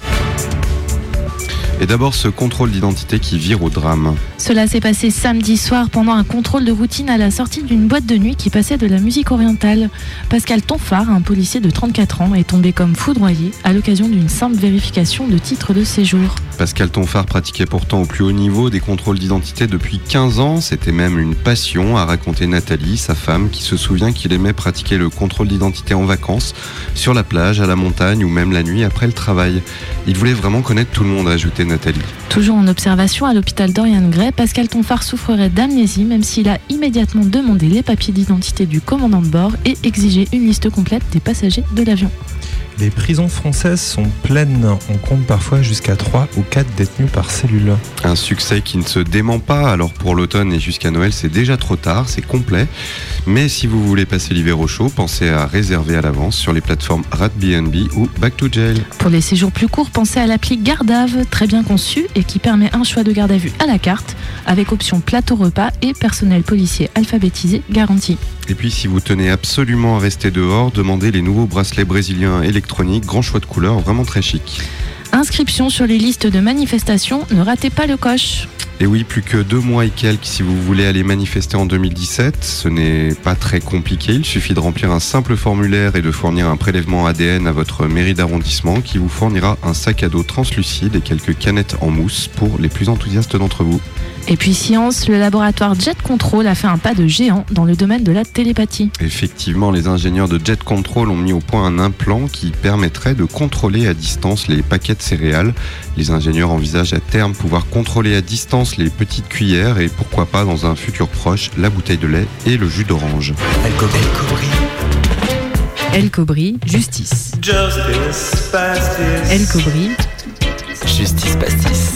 Et d'abord ce contrôle d'identité qui vire au drame. Cela s'est passé samedi soir pendant un contrôle de routine à la sortie d'une boîte de nuit qui passait de la musique orientale. Pascal Tonfard, un policier de 34 ans, est tombé comme foudroyé à l'occasion d'une simple vérification de titre de séjour. Pascal Tonfard pratiquait pourtant au plus haut niveau des contrôles d'identité depuis 15 ans. C'était même une passion, a raconté Nathalie, sa femme, qui se souvient qu'il aimait pratiquer le contrôle d'identité en vacances, sur la plage, à la montagne ou même la nuit après le travail. Il voulait vraiment connaître tout le monde, a ajouté Toujours en observation à l'hôpital Dorian Gray, Pascal Tonfard souffrerait d'amnésie même s'il a immédiatement demandé les papiers d'identité du commandant de bord et exigé une liste complète des passagers de l'avion. Les prisons françaises sont pleines. On compte parfois jusqu'à 3 ou 4 détenus par cellule. Un succès qui ne se dément pas, alors pour l'automne et jusqu'à Noël c'est déjà trop tard, c'est complet. Mais si vous voulez passer l'hiver au chaud, pensez à réserver à l'avance sur les plateformes RatBnB ou Back to Jail. Pour les séjours plus courts, pensez à l'appli Gardave, très bien conçue et qui permet un choix de garde à vue à la carte, avec option plateau repas et personnel policier alphabétisé garanti. Et puis si vous tenez absolument à rester dehors, demandez les nouveaux bracelets brésiliens électroniques, grand choix de couleurs, vraiment très chic. Inscription sur les listes de manifestations, ne ratez pas le coche. Et oui, plus que deux mois et quelques si vous voulez aller manifester en 2017. Ce n'est pas très compliqué. Il suffit de remplir un simple formulaire et de fournir un prélèvement ADN à votre mairie d'arrondissement qui vous fournira un sac à dos translucide et quelques canettes en mousse pour les plus enthousiastes d'entre vous. Et puis science, le laboratoire Jet Control a fait un pas de géant dans le domaine de la télépathie. Effectivement, les ingénieurs de Jet Control ont mis au point un implant qui permettrait de contrôler à distance les paquets de céréales. Les ingénieurs envisagent à terme pouvoir contrôler à distance les petites cuillères et pourquoi pas dans un futur proche la bouteille de lait et le jus d'orange. El Cobri, justice. Justice, pastis. El Cobri, Justice Pastis.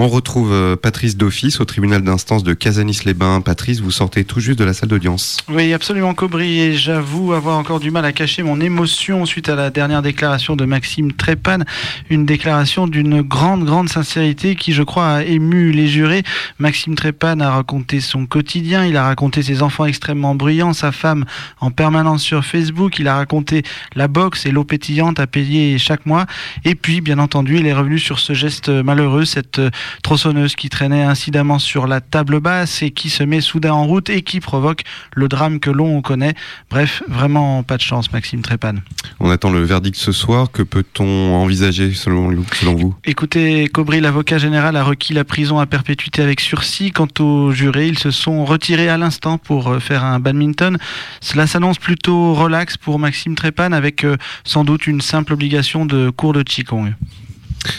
On retrouve euh, Patrice d'office au tribunal d'instance de Casanis-les-Bains. Patrice, vous sortez tout juste de la salle d'audience. Oui, absolument, Cobry. Et j'avoue avoir encore du mal à cacher mon émotion suite à la dernière déclaration de Maxime Trépane. Une déclaration d'une grande, grande sincérité qui, je crois, a ému les jurés. Maxime Trépane a raconté son quotidien. Il a raconté ses enfants extrêmement bruyants, sa femme en permanence sur Facebook. Il a raconté la boxe et l'eau pétillante à payer chaque mois. Et puis, bien entendu, il est revenu sur ce geste malheureux, cette tronçonneuse qui traînait incidemment sur la table basse et qui se met soudain en route et qui provoque le drame que l'on connaît. Bref, vraiment pas de chance, Maxime Trépane. On attend le verdict ce soir. Que peut-on envisager selon, vous? Écoutez, Cobry, l'avocat général, a requis la prison à perpétuité avec sursis. Quant aux jurés, ils se sont retirés à l'instant pour euh, faire un badminton. Cela s'annonce plutôt relax pour Maxime Trépane avec euh, sans doute une simple obligation de cours de Qigong.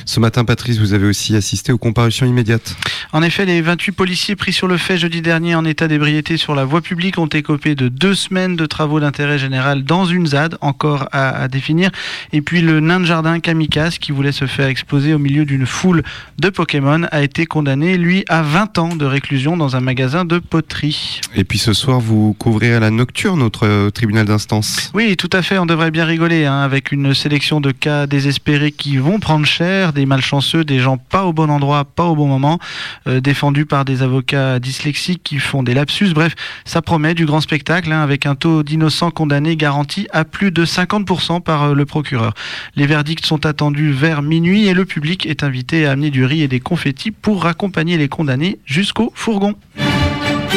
Ce matin, Patrice, vous avez aussi assisté aux comparutions immédiates. En effet, les 28 policiers pris sur le fait jeudi dernier en état d'ébriété sur la voie publique ont écopé de deux semaines de travaux d'intérêt général dans une ZAD, encore à, à définir. Et puis le nain de jardin Kamikaze, qui voulait se faire exploser au milieu d'une foule de Pokémon, a été condamné, lui, à 20 ans de réclusion dans un magasin de poterie. Et puis ce soir, vous couvrez à la nocturne notre euh, tribunal d'instance. Oui, tout à fait, on devrait bien rigoler, hein, avec une sélection de cas désespérés qui vont prendre cher, des malchanceux, des gens pas au bon endroit, pas au bon moment, euh, défendus par des avocats dyslexiques qui font des lapsus. Bref, ça promet du grand spectacle, hein, avec un taux d'innocents condamnés garanti à plus de 50% par euh, le procureur. Les verdicts sont attendus vers minuit et le public est invité à amener du riz et des confettis pour accompagner les condamnés jusqu'au fourgon.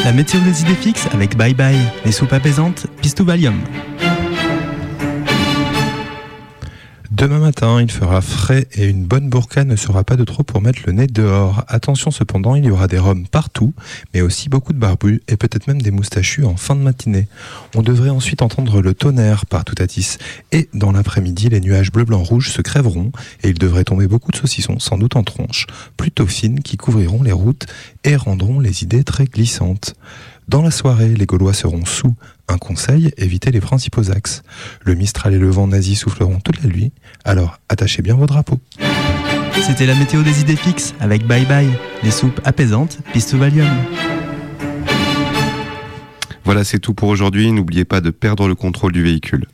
La météo des idées fixes avec Bye Bye, les soupes apaisantes, Pistou Demain matin, il fera frais et une bonne burqa ne sera pas de trop pour mettre le nez dehors. Attention cependant, il y aura des rhums partout, mais aussi beaucoup de barbus et peut-être même des moustachus en fin de matinée. On devrait ensuite entendre le tonnerre par Toutatis. Et dans l'après-midi, les nuages bleu, blanc, rouge se crèveront et il devrait tomber beaucoup de saucissons, sans doute en tronches, plutôt fines, qui couvriront les routes et rendront les idées très glissantes. Dans la soirée, les Gaulois seront sous. Un conseil, évitez les principaux axes. Le Mistral et le vent nazi souffleront toute la nuit, alors attachez bien vos drapeaux. C'était la météo des idées fixes avec Bye Bye, les soupes apaisantes, Pistou Valium. Voilà, c'est tout pour aujourd'hui. N'oubliez pas de perdre le contrôle du véhicule.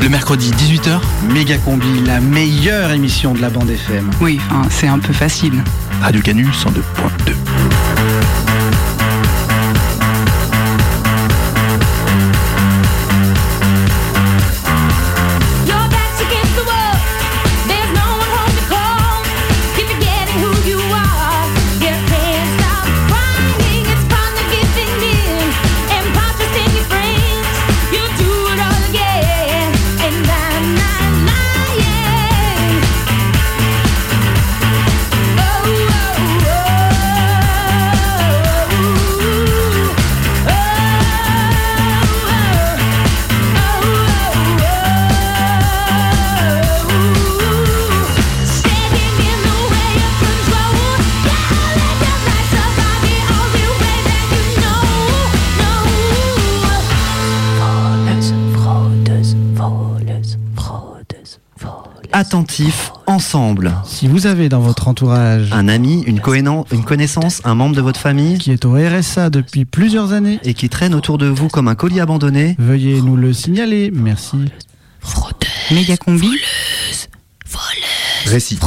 Le mercredi 18h, Méga Combi, la meilleure émission de la bande FM. Oui, enfin, c'est un peu facile. Radio Canu 102.2. attentifs ensemble. Si vous avez dans votre entourage un ami, une, une connaissance, un membre de votre famille qui est au RSA depuis plusieurs années et qui traîne autour de vous comme un colis abandonné, veuillez nous le signaler. Merci. Méga combi. Récit.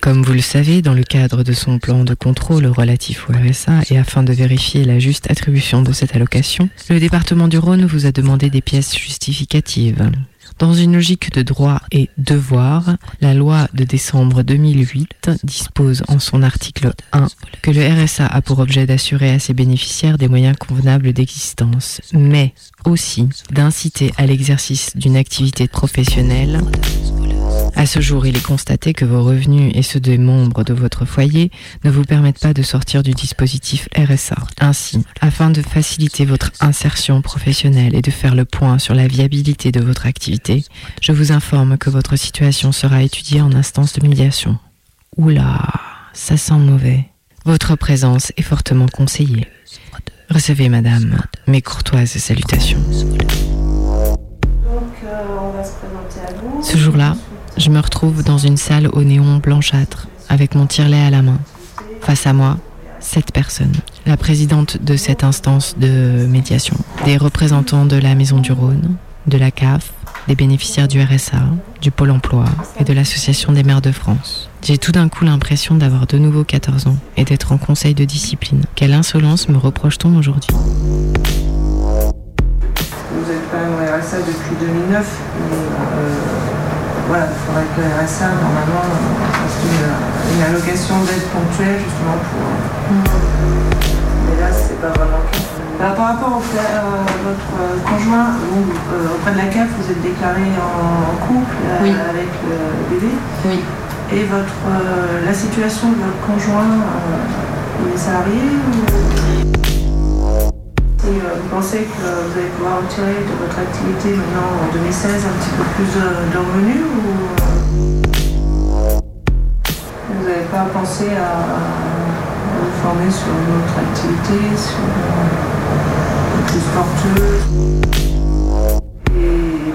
Comme vous le savez, dans le cadre de son plan de contrôle relatif au RSA et afin de vérifier la juste attribution de cette allocation, le département du Rhône vous a demandé des pièces justificatives. Dans une logique de droit et devoir, la loi de décembre 2008 dispose en son article 1 que le RSA a pour objet d'assurer à ses bénéficiaires des moyens convenables d'existence, mais aussi d'inciter à l'exercice d'une activité professionnelle à ce jour, il est constaté que vos revenus et ceux des membres de votre foyer ne vous permettent pas de sortir du dispositif RSA. Ainsi, afin de faciliter votre insertion professionnelle et de faire le point sur la viabilité de votre activité, je vous informe que votre situation sera étudiée en instance de médiation. Oula, ça sent mauvais. Votre présence est fortement conseillée. Recevez, madame, mes courtoises salutations. Ce jour-là, je me retrouve dans une salle au néon blanchâtre, avec mon tire-lait à la main. Face à moi, sept personnes. La présidente de cette instance de médiation, des représentants de la Maison du Rhône, de la CAF, des bénéficiaires du RSA, du Pôle emploi et de l'Association des maires de France. J'ai tout d'un coup l'impression d'avoir de nouveau 14 ans et d'être en conseil de discipline. Quelle insolence me reproche-t-on aujourd'hui? Vous êtes même au RSA depuis 2009. mais, euh, voilà, il faudrait que le RSA, normalement, euh, fasse une, une allocation d'aide ponctuelle, justement, pour. Mais là, c'est pas vraiment. Bah, par rapport au euh, votre euh, conjoint, vous, euh, auprès de la CAF, vous êtes déclaré en couple euh, Oui. avec le bébé. Oui. Et votre, euh, la situation de votre conjoint, euh, il est salarié ou... Vous pensez que vous allez pouvoir retirer de votre activité maintenant en 2016 un petit peu plus de, revenus ou vous n'avez pas pensé à, vous former sur une autre activité, sur euh, plus Et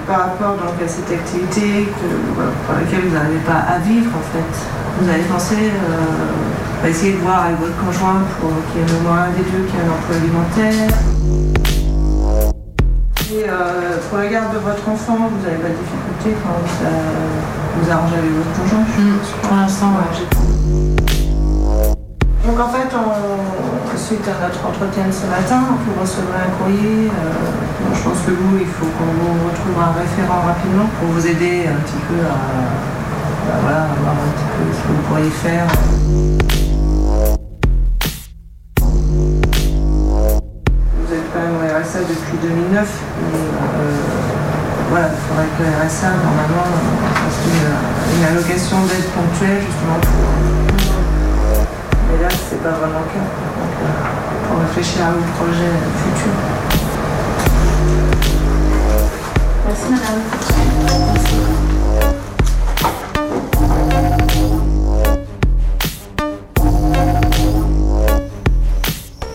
par rapport donc, à cette activité que, pour laquelle vous n'arrivez pas à vivre en fait, vous avez pensé euh, à essayer de voir avec votre conjoint pour qu'il y ait au moins un des deux qui ait un emploi alimentaire. Et euh, pour la garde de votre enfant, vous n'avez pas de difficulté quand vous, euh, vous arrangez avec votre conjoint suppose. Pour l'instant, Donc en fait, on- suite à notre entretien de ce matin, vous recevrez un courrier. euh, je pense que vous, il faut qu'on vous retrouve un référent rapidement pour vous aider un petit peu à, voir un petit peu ce que vous pourriez faire. Vous êtes quand même au RSA depuis 2009, mais euh, voilà, il faudrait que le RSA, normalement, fasse une, une allocation d'aide ponctuelle, justement, pour... Mais là, c'est pas vraiment le cas. Donc, euh, pour réfléchir à vos projets futurs.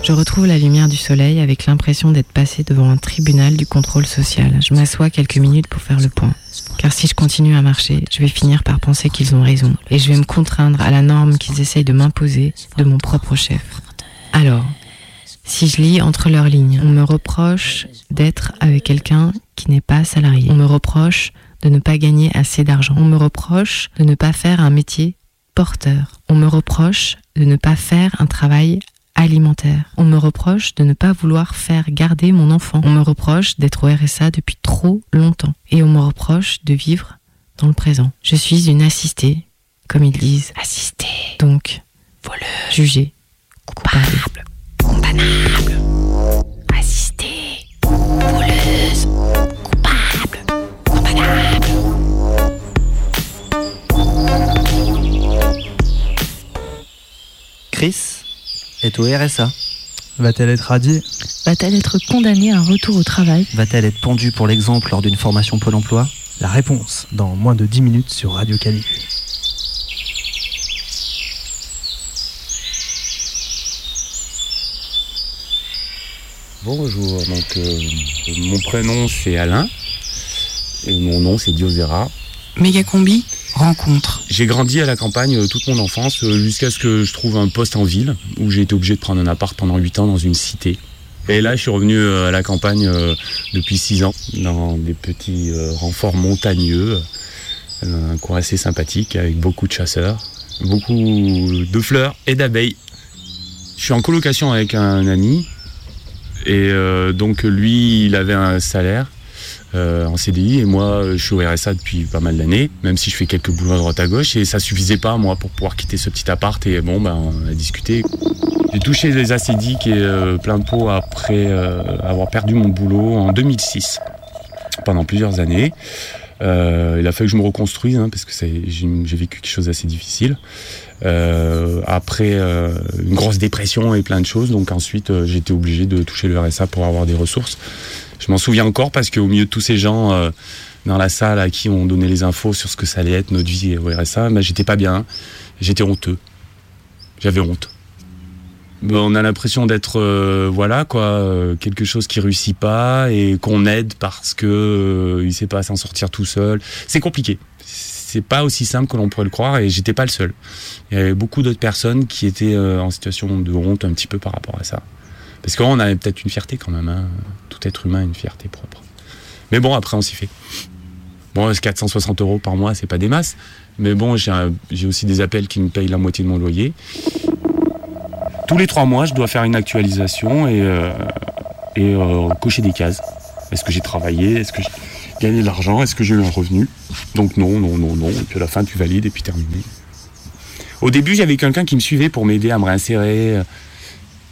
Je retrouve la lumière du soleil avec l'impression d'être passé devant un tribunal du contrôle social. Je m'assois quelques minutes pour faire le point. Car si je continue à marcher, je vais finir par penser qu'ils ont raison. Et je vais me contraindre à la norme qu'ils essayent de m'imposer de mon propre chef. Alors, si je lis entre leurs lignes, on me reproche d'être avec quelqu'un qui n'est pas salarié. On me reproche de ne pas gagner assez d'argent. On me reproche de ne pas faire un métier porteur. On me reproche de ne pas faire un travail alimentaire. On me reproche de ne pas vouloir faire garder mon enfant. On me reproche d'être au RSA depuis trop longtemps. Et on me reproche de vivre dans le présent. Je suis une assistée, comme ils disent. Assistée. Donc, voleuse. Jugée. Coupable. Condamnable. Chris est au RSA. Va-t-elle être radiée? Va-t-elle être condamnée à un retour au travail? Va-t-elle être pendue pour l'exemple lors d'une formation Pôle emploi? La réponse dans moins de 10 minutes sur Radio Cali. Bonjour, donc euh, mon prénom c'est Alain et mon nom c'est Diosera. Mégacombi, J'ai grandi à la campagne euh, toute mon enfance euh, jusqu'à ce que je trouve un poste en ville où j'ai été obligé de prendre un appart pendant 8 ans dans une cité. Et là, je suis revenu euh, à la campagne depuis 6 ans dans des petits renforts montagneux, un coin assez sympathique avec beaucoup de chasseurs, beaucoup de fleurs et d'abeilles. Je suis en colocation avec un ami et donc lui, il avait un salaire euh, en CDI et moi euh, je suis au RSA depuis pas mal d'années, même si je fais quelques boulots à droite à gauche et ça suffisait pas moi pour pouvoir quitter ce petit appart et bon ben on a discuté. J'ai touché les acédiques et euh, plein de pot après euh, avoir perdu mon boulot en 2006 pendant plusieurs années. Il a fallu que je me reconstruise hein, parce que j'ai vécu quelque chose d'assez difficile. Après une grosse dépression et plein de choses, donc ensuite été obligé de toucher le RSA pour avoir des ressources. Je m'en souviens encore parce qu'au milieu de tous ces gens euh, dans la salle à qui on donnait les infos sur ce que ça allait être notre vie au RSA, ben, j'étais pas bien, j'étais honteux, j'avais honte. Ben, on a l'impression d'être euh, voilà quoi euh, quelque chose qui réussit pas et qu'on aide parce que il sait pas s'en sortir tout seul. C'est compliqué. C'est pas aussi simple que l'on pourrait le croire et j'étais pas le seul. Il y avait beaucoup d'autres personnes qui étaient en situation de honte un petit peu par rapport à ça. Parce qu'on avait peut-être une fierté quand même. hein. Tout être humain a une fierté propre. Mais bon, après on s'y fait. Bon, 460 euros par mois, c'est pas des masses. Mais bon, j'ai aussi des appels qui me payent la moitié de mon loyer. Tous les trois mois, je dois faire une actualisation et, euh, euh, cocher des cases. Est-ce que j'ai travaillé? Est-ce que j'ai gagné de l'argent? Est-ce que j'ai eu un revenu? Donc non, non, non, non. Et puis à la fin, tu valides et puis terminé. Au début, j'avais quelqu'un qui me suivait pour m'aider à me réinsérer.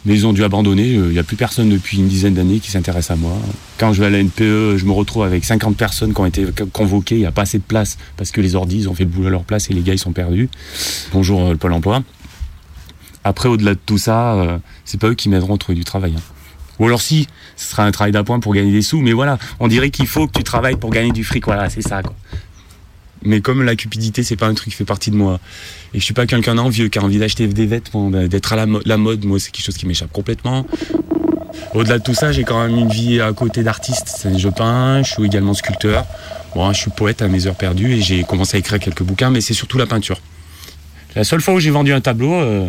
Mais ils ont dû abandonner. Il n'y a plus personne depuis une dizaine d'années qui s'intéresse à moi. Quand je vais à la NPE, je me retrouve avec 50 personnes qui ont été convoquées. Il n'y a pas assez de place parce que les ordis, ont fait le boulot à leur place et les gars, ils sont perdus. Bonjour euh, le Pôle emploi. Après, au-delà de tout ça, euh, c'est pas eux qui m'aideront à trouver du travail. hein. Ou alors si, ce sera un travail d'appoint pour gagner des sous, mais voilà, on dirait qu'il faut que tu travailles pour gagner du fric, voilà, c'est ça quoi. Mais comme la cupidité, c'est pas un truc qui fait partie de moi, et je suis pas quelqu'un d'envieux qui a envie d'acheter des vêtements, d'être à la, mo- la mode, moi c'est quelque chose qui m'échappe complètement. Au-delà de tout ça, j'ai quand même une vie à côté d'artiste. Je peins, je suis également sculpteur. Bon, je suis poète à mes heures perdues et j'ai commencé à écrire quelques bouquins, mais c'est surtout la peinture. La seule fois où j'ai vendu un tableau, euh,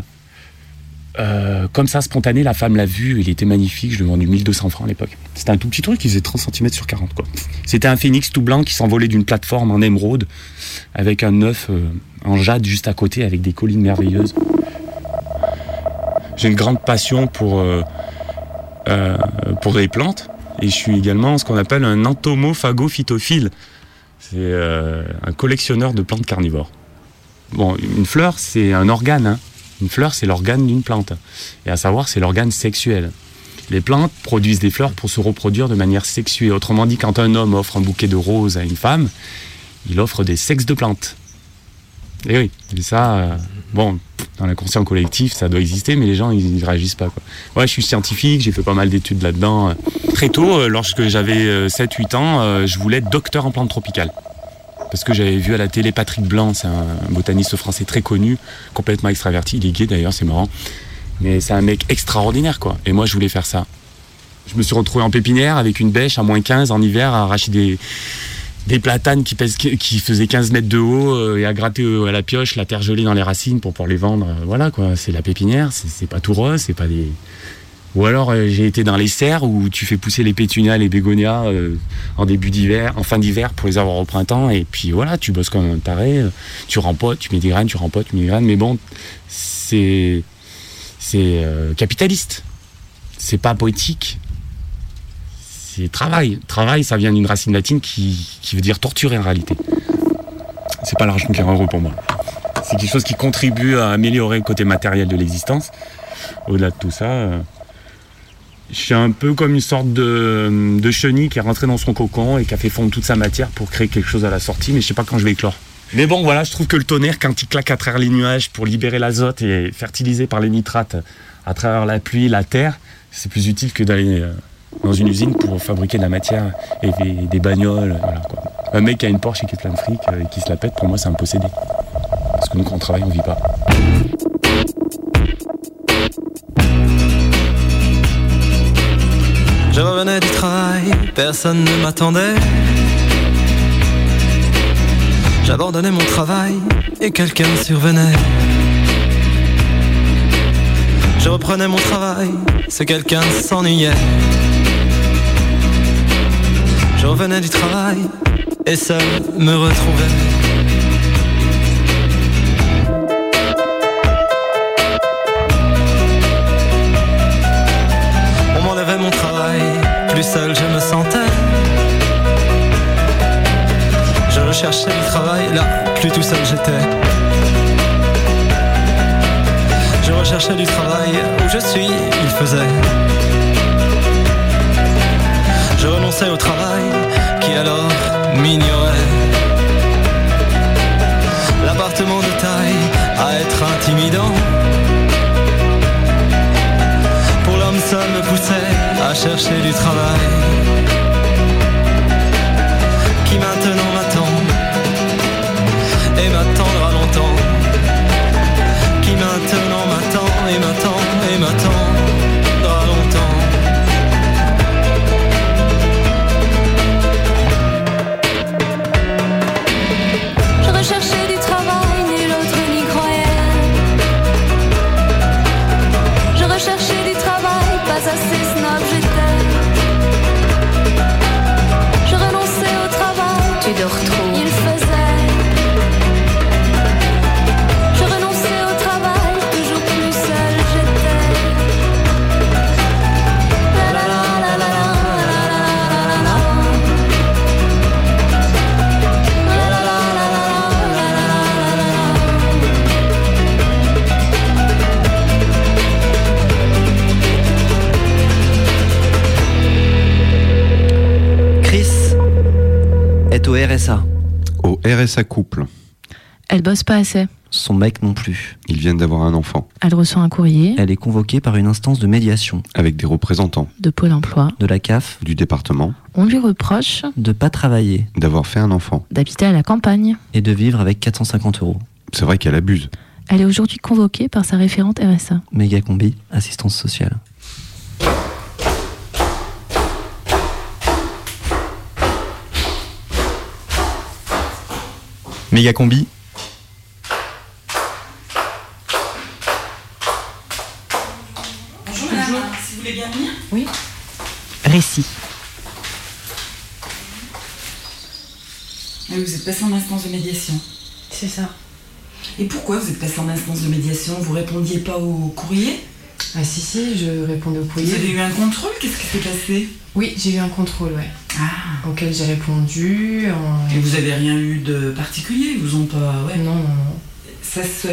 euh, comme ça, spontané, la femme l'a vu, il était magnifique, je lui ai vendu 1200 francs à l'époque. C'était un tout petit truc, il faisait 30 cm sur 40. quoi. C'était un phénix tout blanc qui s'envolait d'une plateforme en émeraude, avec un œuf euh, en jade juste à côté, avec des collines merveilleuses. J'ai une grande passion pour, euh, pour les plantes, et je suis également ce qu'on appelle un entomophagophytophile. C'est un collectionneur de plantes carnivores. Bon, une fleur, c'est un organe. hein. Une fleur, c'est l'organe d'une plante. Et à savoir, c'est l'organe sexuel. Les plantes produisent des fleurs pour se reproduire de manière sexuée. Autrement dit, quand un homme offre un bouquet de roses à une femme, il offre des sexes de plantes. Et oui, et ça, euh, bon, dans l'inconscient collectif, ça doit exister, mais les gens, ils ne réagissent pas. Quoi. Ouais, je suis scientifique, j'ai fait pas mal d'études là-dedans. Très tôt, euh, lorsque j'avais 7-8 ans, euh, je voulais être docteur en plantes tropicales. Parce que j'avais vu à la télé Patrick Blanc, c'est un botaniste français très connu, complètement extraverti, il est gay d'ailleurs, c'est marrant. Mais c'est un mec extraordinaire, quoi. Et moi, je voulais faire ça. Je me suis retrouvé en pépinière avec une bêche à moins 15 en hiver à arracher des, platanes qui, qui faisaient 15 mètres de haut euh, et à gratter euh, à la pioche la terre gelée dans les racines pour pouvoir les vendre. Euh, Voilà, quoi. C'est la pépinière, c'est pas tout rose, c'est pas des. Ou alors euh, j'ai été dans les serres où tu fais pousser les pétunias, les bégonias euh, en début d'hiver, en fin d'hiver pour les avoir au printemps. Et puis voilà, tu bosses comme un taré, euh, tu rempotes, tu mets des graines, tu rempotes, tu mets des graines. Mais bon, c'est capitaliste. C'est pas poétique. C'est travail. Travail, ça vient d'une racine latine qui, qui veut dire torturer en réalité. C'est pas l'argent qui est heureux pour moi. C'est quelque chose qui contribue à améliorer le côté matériel de l'existence. Au-delà de tout ça, je suis un peu comme une sorte de, chenille qui est rentrée dans son cocon et qui a fait fondre toute sa matière pour créer quelque chose à la sortie, mais je sais pas quand je vais éclore. Mais bon, voilà, je trouve que le tonnerre, quand il claque à travers les nuages pour libérer l'azote et fertiliser par les nitrates à travers la pluie, la terre, c'est plus utile que d'aller euh, dans une usine pour fabriquer de la matière et des, bagnoles. Un mec qui a une Porsche et qui est plein de fric euh, et qui se la pète, pour moi, c'est un possédé. Parce que nous, quand on travaille, on vit pas. Je revenais du travail, personne ne m'attendait. J'abandonnais mon travail et quelqu'un survenait. Je reprenais mon travail, ce quelqu'un s'ennuyait. Je revenais du travail et seul me retrouvais. Plus seul je me sentais. Je recherchais du travail, là, plus tout seul j'étais. Je recherchais du travail, où je suis, il faisait. Je renonçais au travail, qui alors m'ignorait. L'appartement de taille à être intimidant. À chercher du travail. Au RSA. Au RSA couple. Elle bosse pas assez. Son mec non plus. Ils viennent d'avoir un enfant. Elle reçoit un courrier Elle est convoquée par une instance de médiation. Avec des représentants. de Pôle emploi. De la CAF. Du département. On lui reproche De pas travailler. D'avoir fait un enfant. d'habiter à la campagne. Et de vivre avec 450 euros. C'est vrai qu'elle abuse. Elle est aujourd'hui convoquée par sa référente RSA. Méga combi, assistance sociale. Méga combi. Bonjour madame, si vous voulez bien venir Oui. Récit. Vous êtes passé en instance de médiation. C'est ça. Et pourquoi vous êtes passé en instance de médiation? Vous répondiez pas au courrier? Ah si si, je répondais au courrier. Vous avez eu un contrôle Qu'est-ce qui s'est passé? Oui, j'ai eu un contrôle, ouais. Ah. Auquel j'ai répondu. en- Et vous avez rien eu de particulier? Ils vous ont pas. Ouais. Non, non, non. Ça se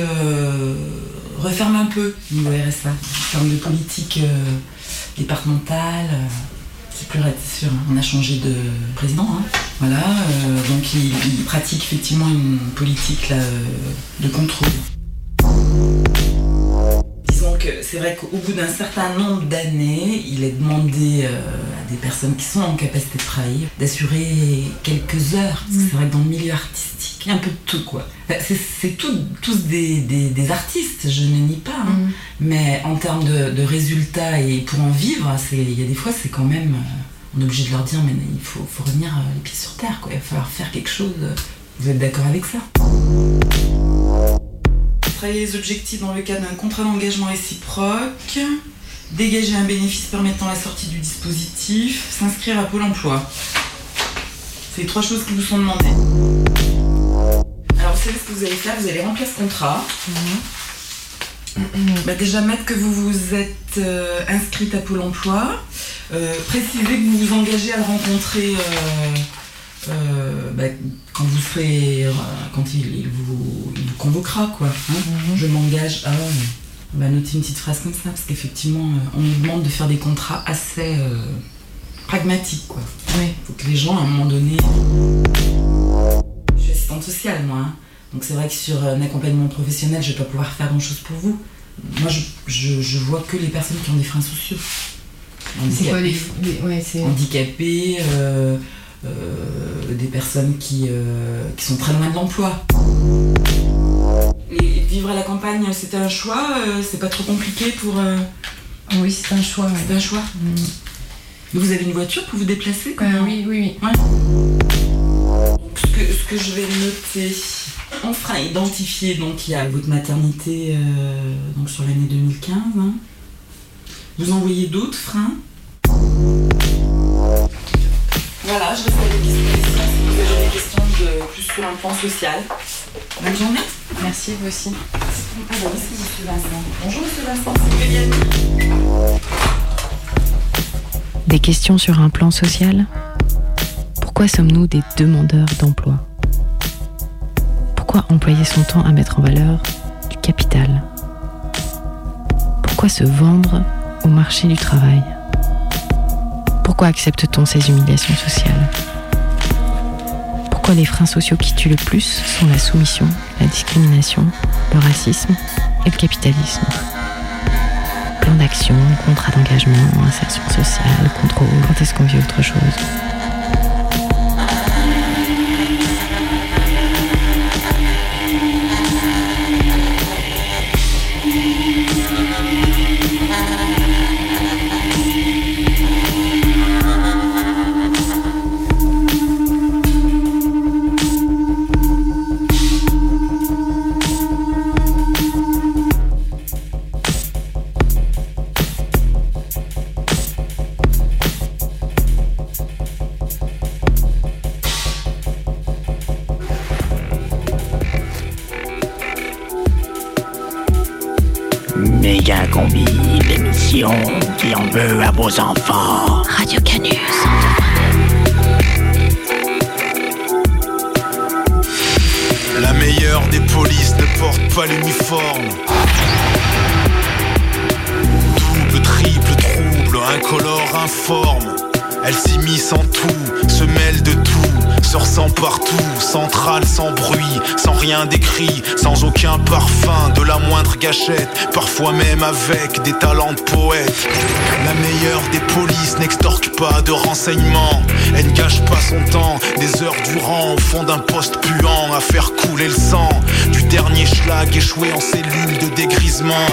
referme un peu niveau RSA. En termes de politique euh, départementale. euh, c'est plus sûr. On a changé de président. hein. Voilà. euh, donc il, il pratique effectivement une politique là, euh, de contrôle. C'est vrai qu'au bout d'un certain nombre d'années, il est demandé euh, à des personnes qui sont en capacité de travailler d'assurer quelques heures. Parce que c'est vrai que dans le milieu artistique, il y a un peu de tout quoi. C'est tous des, des- des artistes, je ne nie pas. hein. Mais en termes de, de résultats et pour en vivre, il y a des fois c'est quand même. euh, on est obligé de leur dire, mais il faut, faut revenir euh, les pieds sur terre, quoi. il va falloir faire quelque chose. Vous êtes d'accord avec ça? Travailler les objectifs dans le cadre d'un contrat d'engagement réciproque, dégager un bénéfice permettant la sortie du dispositif, s'inscrire à Pôle emploi. C'est les trois choses qui vous sont demandées. Alors vous savez ce que vous allez faire, vous allez remplir ce contrat. Bah, déjà mettre que vous vous êtes euh, inscrite à Pôle emploi, euh, préciser que vous vous engagez à le rencontrer euh, euh, bah, quand vous serez, euh, quand il, il vous, il vous convoquera quoi. hein. Je m'engage à on va noter une petite phrase comme ça parce qu'effectivement euh, on nous demande de faire des contrats assez euh, pragmatiques quoi. Faut que les gens à un moment donné. Je suis assistante sociale moi. hein. Donc c'est vrai que sur un accompagnement professionnel, je vais pas pouvoir faire grand chose pour vous. Moi je, je- je vois que les personnes qui ont des freins sociaux. C'est quoi les. Handicapés les- ouais, handicapés, euh, euh, des personnes qui, euh, qui sont très loin de l'emploi. Et vivre à la campagne, c'était un choix, euh, c'est pas trop compliqué pour. euh, Oui, c'est un choix. C'est un choix. Mais Vous avez une voiture pour vous déplacer Euh, oui, oui, oui. Ouais. Donc, ce que, ce que je vais noter, on fera identifier, donc il y a votre maternité euh, donc sur l'année 2015. hein. Vous en voyez d'autres freins si avez des questions de, plus sur un plan social. Bonne journée. Merci, vous aussi. Alors, est-ce que monsieur Vincent. Bonjour monsieur Vincent, Yannick Des questions sur un plan social? Pourquoi sommes-nous des demandeurs d'emploi? Pourquoi employer son temps à mettre en valeur du capital? Pourquoi se vendre au marché du travail? Pourquoi accepte-t-on ces humiliations sociales? Les freins sociaux qui tuent le plus sont la soumission, la discrimination, le racisme et le capitalisme? Plan d'action, contrat d'engagement, insertion sociale, contrôle, quand est-ce qu'on vit autre chose? Parfois même avec des talents de poète. La meilleure des polices n'extorque pas de renseignements, elle ne gâche pas son temps, des heures durant au fond d'un poste puant à faire couler le sang du dernier schlag échoué en cellule de dégrisement.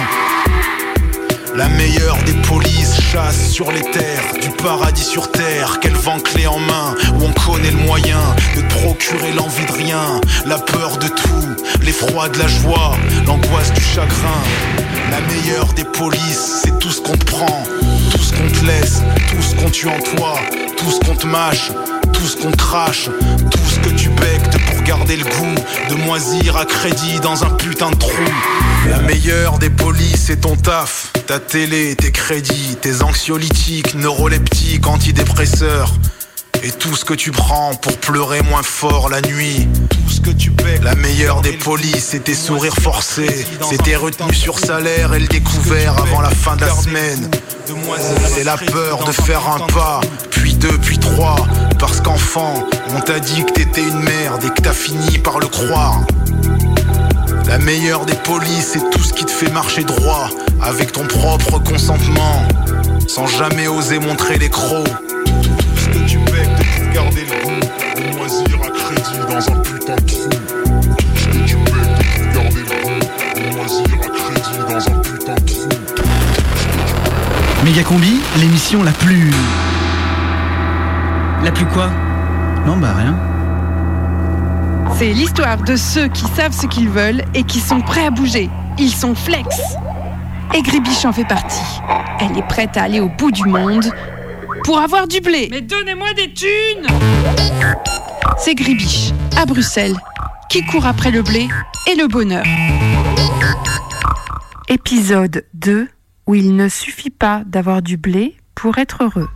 La meilleure des polices chasse sur les terres, du paradis sur terre, qu'elle vend clé en main, où on connaît le moyen de te procurer l'envie de rien, la peur de tout, l'effroi de la joie, l'angoisse du chagrin. La meilleure des polices, c'est tout ce qu'on te prend, tout ce qu'on te laisse, tout ce qu'on tue en toi, tout ce qu'on te mâche, tout ce qu'on crache, tout ce que tu bectes pour garder le goût de moisir à crédit dans un putain de trou. La meilleure des polices, c'est ton taf, ta télé, tes crédits, tes anxiolytiques, neuroleptiques, antidépresseurs. Et tout ce que tu prends pour pleurer moins fort la nuit. Tout ce que tu paies. La meilleure des polices, c'est tes sourires forcés. C'est tes retenues sur salaire et le découvert avant la fin de la semaine. C'est la peur de faire un pas, puis deux, puis trois. Parce qu'enfant, on t'a dit que t'étais une merde et que t'as fini par le croire. La meilleure des polices, c'est tout ce qui te fait marcher droit, avec ton propre consentement, sans jamais oser montrer les crocs. Tout ce que tu becques pour garder le goût de moisir à crédit dans un putain de trou. Tout ce que tu becques pour garder le goût de moisir à crédit dans un putain de trou. Méga Combi, l'émission la plus. La plus quoi? Non, bah rien. C'est l'histoire de ceux qui savent ce qu'ils veulent et qui sont prêts à bouger. Ils sont flex. Et Gribiche en fait partie. Elle est prête à aller au bout du monde pour avoir du blé. Mais donnez-moi des thunes C'est Gribiche, à Bruxelles, qui court après le blé et le bonheur. Épisode 2 où il ne suffit pas d'avoir du blé pour être heureux.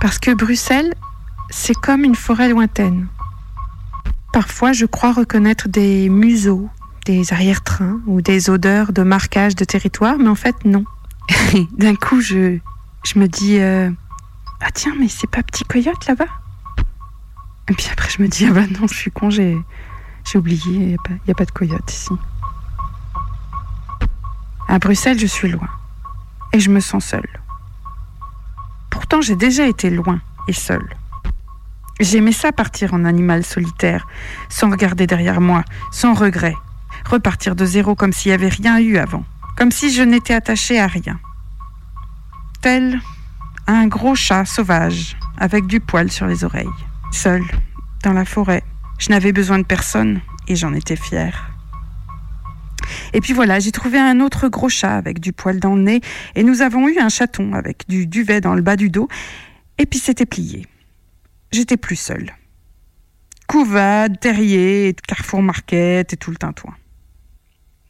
Parce que Bruxelles, c'est comme une forêt lointaine. Parfois, je crois reconnaître des museaux, des arrière-trains ou des odeurs de marquage de territoire, mais en fait, non. [LAUGHS] D'un coup, je, je me dis euh, Ah tiens, mais c'est pas Petit Coyote là-bas? Et puis après, je me dis Ah bah non, je suis con, j'ai oublié, il n'y a, a pas de coyote ici. À Bruxelles, je suis loin. Et je me sens seule. Pourtant, j'ai déjà été loin et seule. J'aimais ça partir en animal solitaire, sans regarder derrière moi, sans regret. Repartir de zéro comme s'il n'y avait rien eu avant, comme si je n'étais attachée à rien. Tel un gros chat sauvage, avec du poil sur les oreilles. Seule, dans la forêt. Je n'avais besoin de personne et j'en étais fière. Et puis voilà, j'ai trouvé un autre gros chat avec du poil dans le nez et nous avons eu un chaton avec du duvet dans le bas du dos et puis c'était plié. J'étais plus seule. Couvade, terrier, carrefour market et tout le tintouin.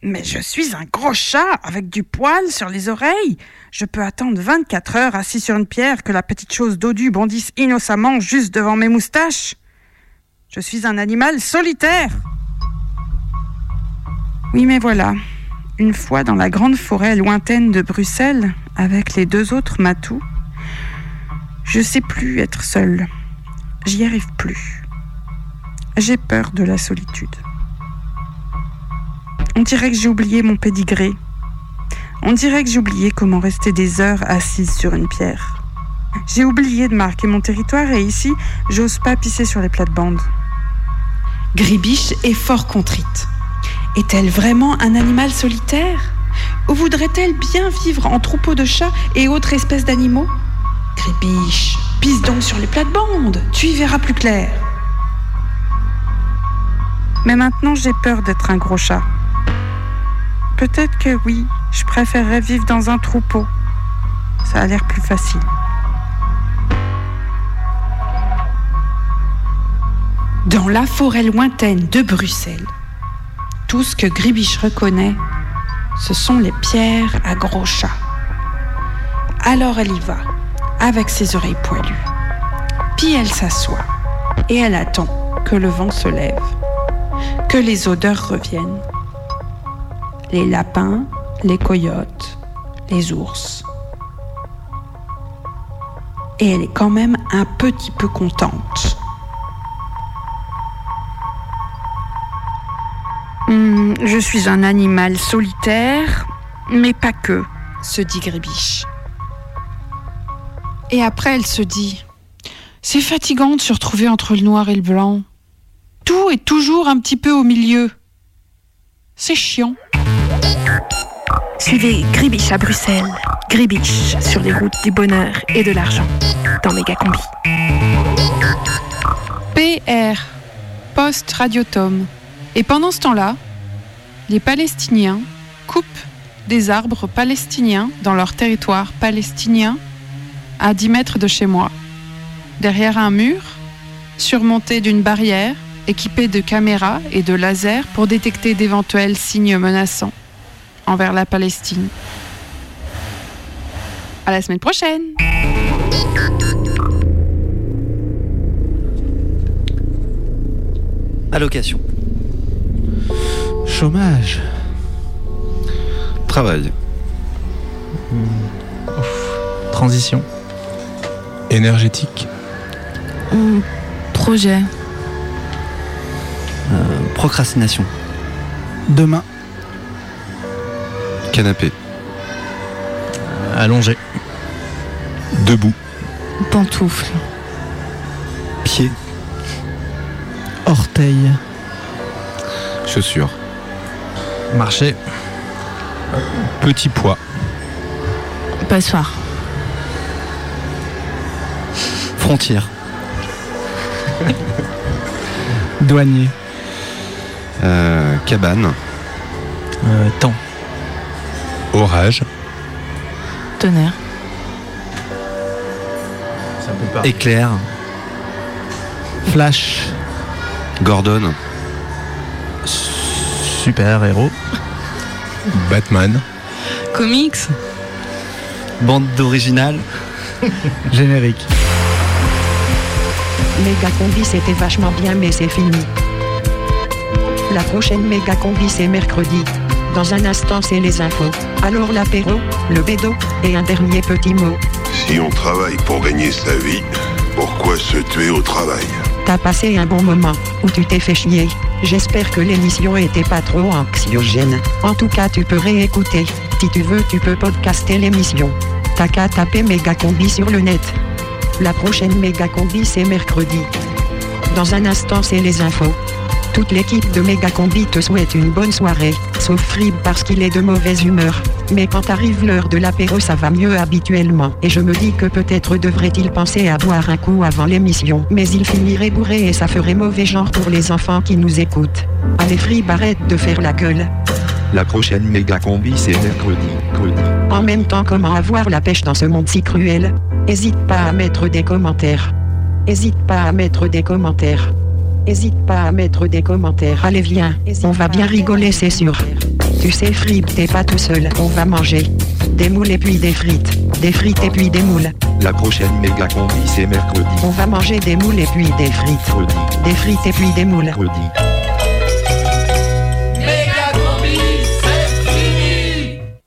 Mais je suis un gros chat avec du poil sur les oreilles. Je peux attendre 24 heures assis sur une pierre que la petite chose dodue bondisse innocemment juste devant mes moustaches. Je suis un animal solitaire. Oui, mais voilà. Une fois dans la grande forêt lointaine de Bruxelles, avec les deux autres matous, je sais plus être seule. J'y arrive plus. J'ai peur de la solitude. On dirait que j'ai oublié mon pédigré. On dirait que j'ai oublié comment rester des heures assise sur une pierre. J'ai oublié de marquer mon territoire et ici, j'ose pas pisser sur les plates-bandes. Gribiche est fort contrite. Est-elle vraiment un animal solitaire? Ou voudrait-elle bien vivre en troupeau de chats et autres espèces d'animaux? Gribiche, pisse donc sur les plates-bandes, tu y verras plus clair. Mais maintenant, j'ai peur d'être un gros chat. Peut-être que oui, je préférerais vivre dans un troupeau. Ça a l'air plus facile. Dans la forêt lointaine de Bruxelles, tout ce que Gribiche reconnaît, ce sont les pierres à gros chats. Alors elle y va, avec ses oreilles poilues. Puis elle s'assoit et elle attend que le vent se lève, que les odeurs reviennent. Les lapins, les coyotes, les ours. Et elle est quand même un petit peu contente. Hmm, je suis un animal solitaire, mais pas que, se dit Gribiche. Et après, elle se dit C'est fatigant de se retrouver entre le noir et le blanc. Tout est toujours un petit peu au milieu. C'est chiant. Suivez Gribiche à Bruxelles. Gribiche sur les routes du bonheur et de l'argent. Dans Mégacombi. PR, Post Radiotom. Et pendant ce temps-là, les Palestiniens coupent des arbres palestiniens dans leur territoire palestinien à 10 mètres de chez moi, derrière un mur, surmonté d'une barrière, équipé de caméras et de lasers pour détecter d'éventuels signes menaçants envers la Palestine. À la semaine prochaine! Allocation. Chômage. Travail. Transition. Énergétique. Projet. Euh, procrastination. Demain. Canapé. Allongé. Debout. Pantoufle. Pied. Orteil. Chaussures. Marché. Petit pois. Passoire. Frontière. [LAUGHS] Douanier. Euh, cabane. Euh, temps. Orage. Tonnerre. Éclair. Flash. Gordon. Super héros. Batman. Comics. Bande d'original. [LAUGHS] Générique. Méga combi c'était vachement bien mais c'est fini. La prochaine méga combi c'est mercredi. Dans un instant c'est les infos. Alors l'apéro, le bédo et un dernier petit mot. Si on travaille pour gagner sa vie, pourquoi se tuer au travail? T'as passé un bon moment où tu t'es fait chier. J'espère que l'émission était pas trop anxiogène. En tout cas, tu peux réécouter. Si tu veux, tu peux podcaster l'émission. T'as qu'à taper méga combi sur le net. La prochaine méga combi c'est mercredi. Dans un instant, c'est les infos. Toute l'équipe de Megacombi te souhaite une bonne soirée, sauf Frib parce qu'il est de mauvaise humeur. Mais quand arrive l'heure de l'apéro, ça va mieux habituellement. Et je me dis que peut-être devrait-il penser à boire un coup avant l'émission. Mais il finirait bourré et ça ferait mauvais genre pour les enfants qui nous écoutent. Allez Frib, arrête de faire la gueule. La prochaine méga combi c'est mercredi. Credi. En même temps, comment avoir la pêche dans ce monde si cruel? Hésite pas à mettre des commentaires. Hésite pas à mettre des commentaires. Hésite pas à mettre des commentaires. Allez, viens, on va bien rigoler, c'est sûr. Tu sais, Frib, t'es pas tout seul, on va manger. Des moules et puis des frites. Des frites et puis des moules. La prochaine méga combi c'est mercredi. On va manger des moules et puis des frites. Des frites et puis des moules. Credi.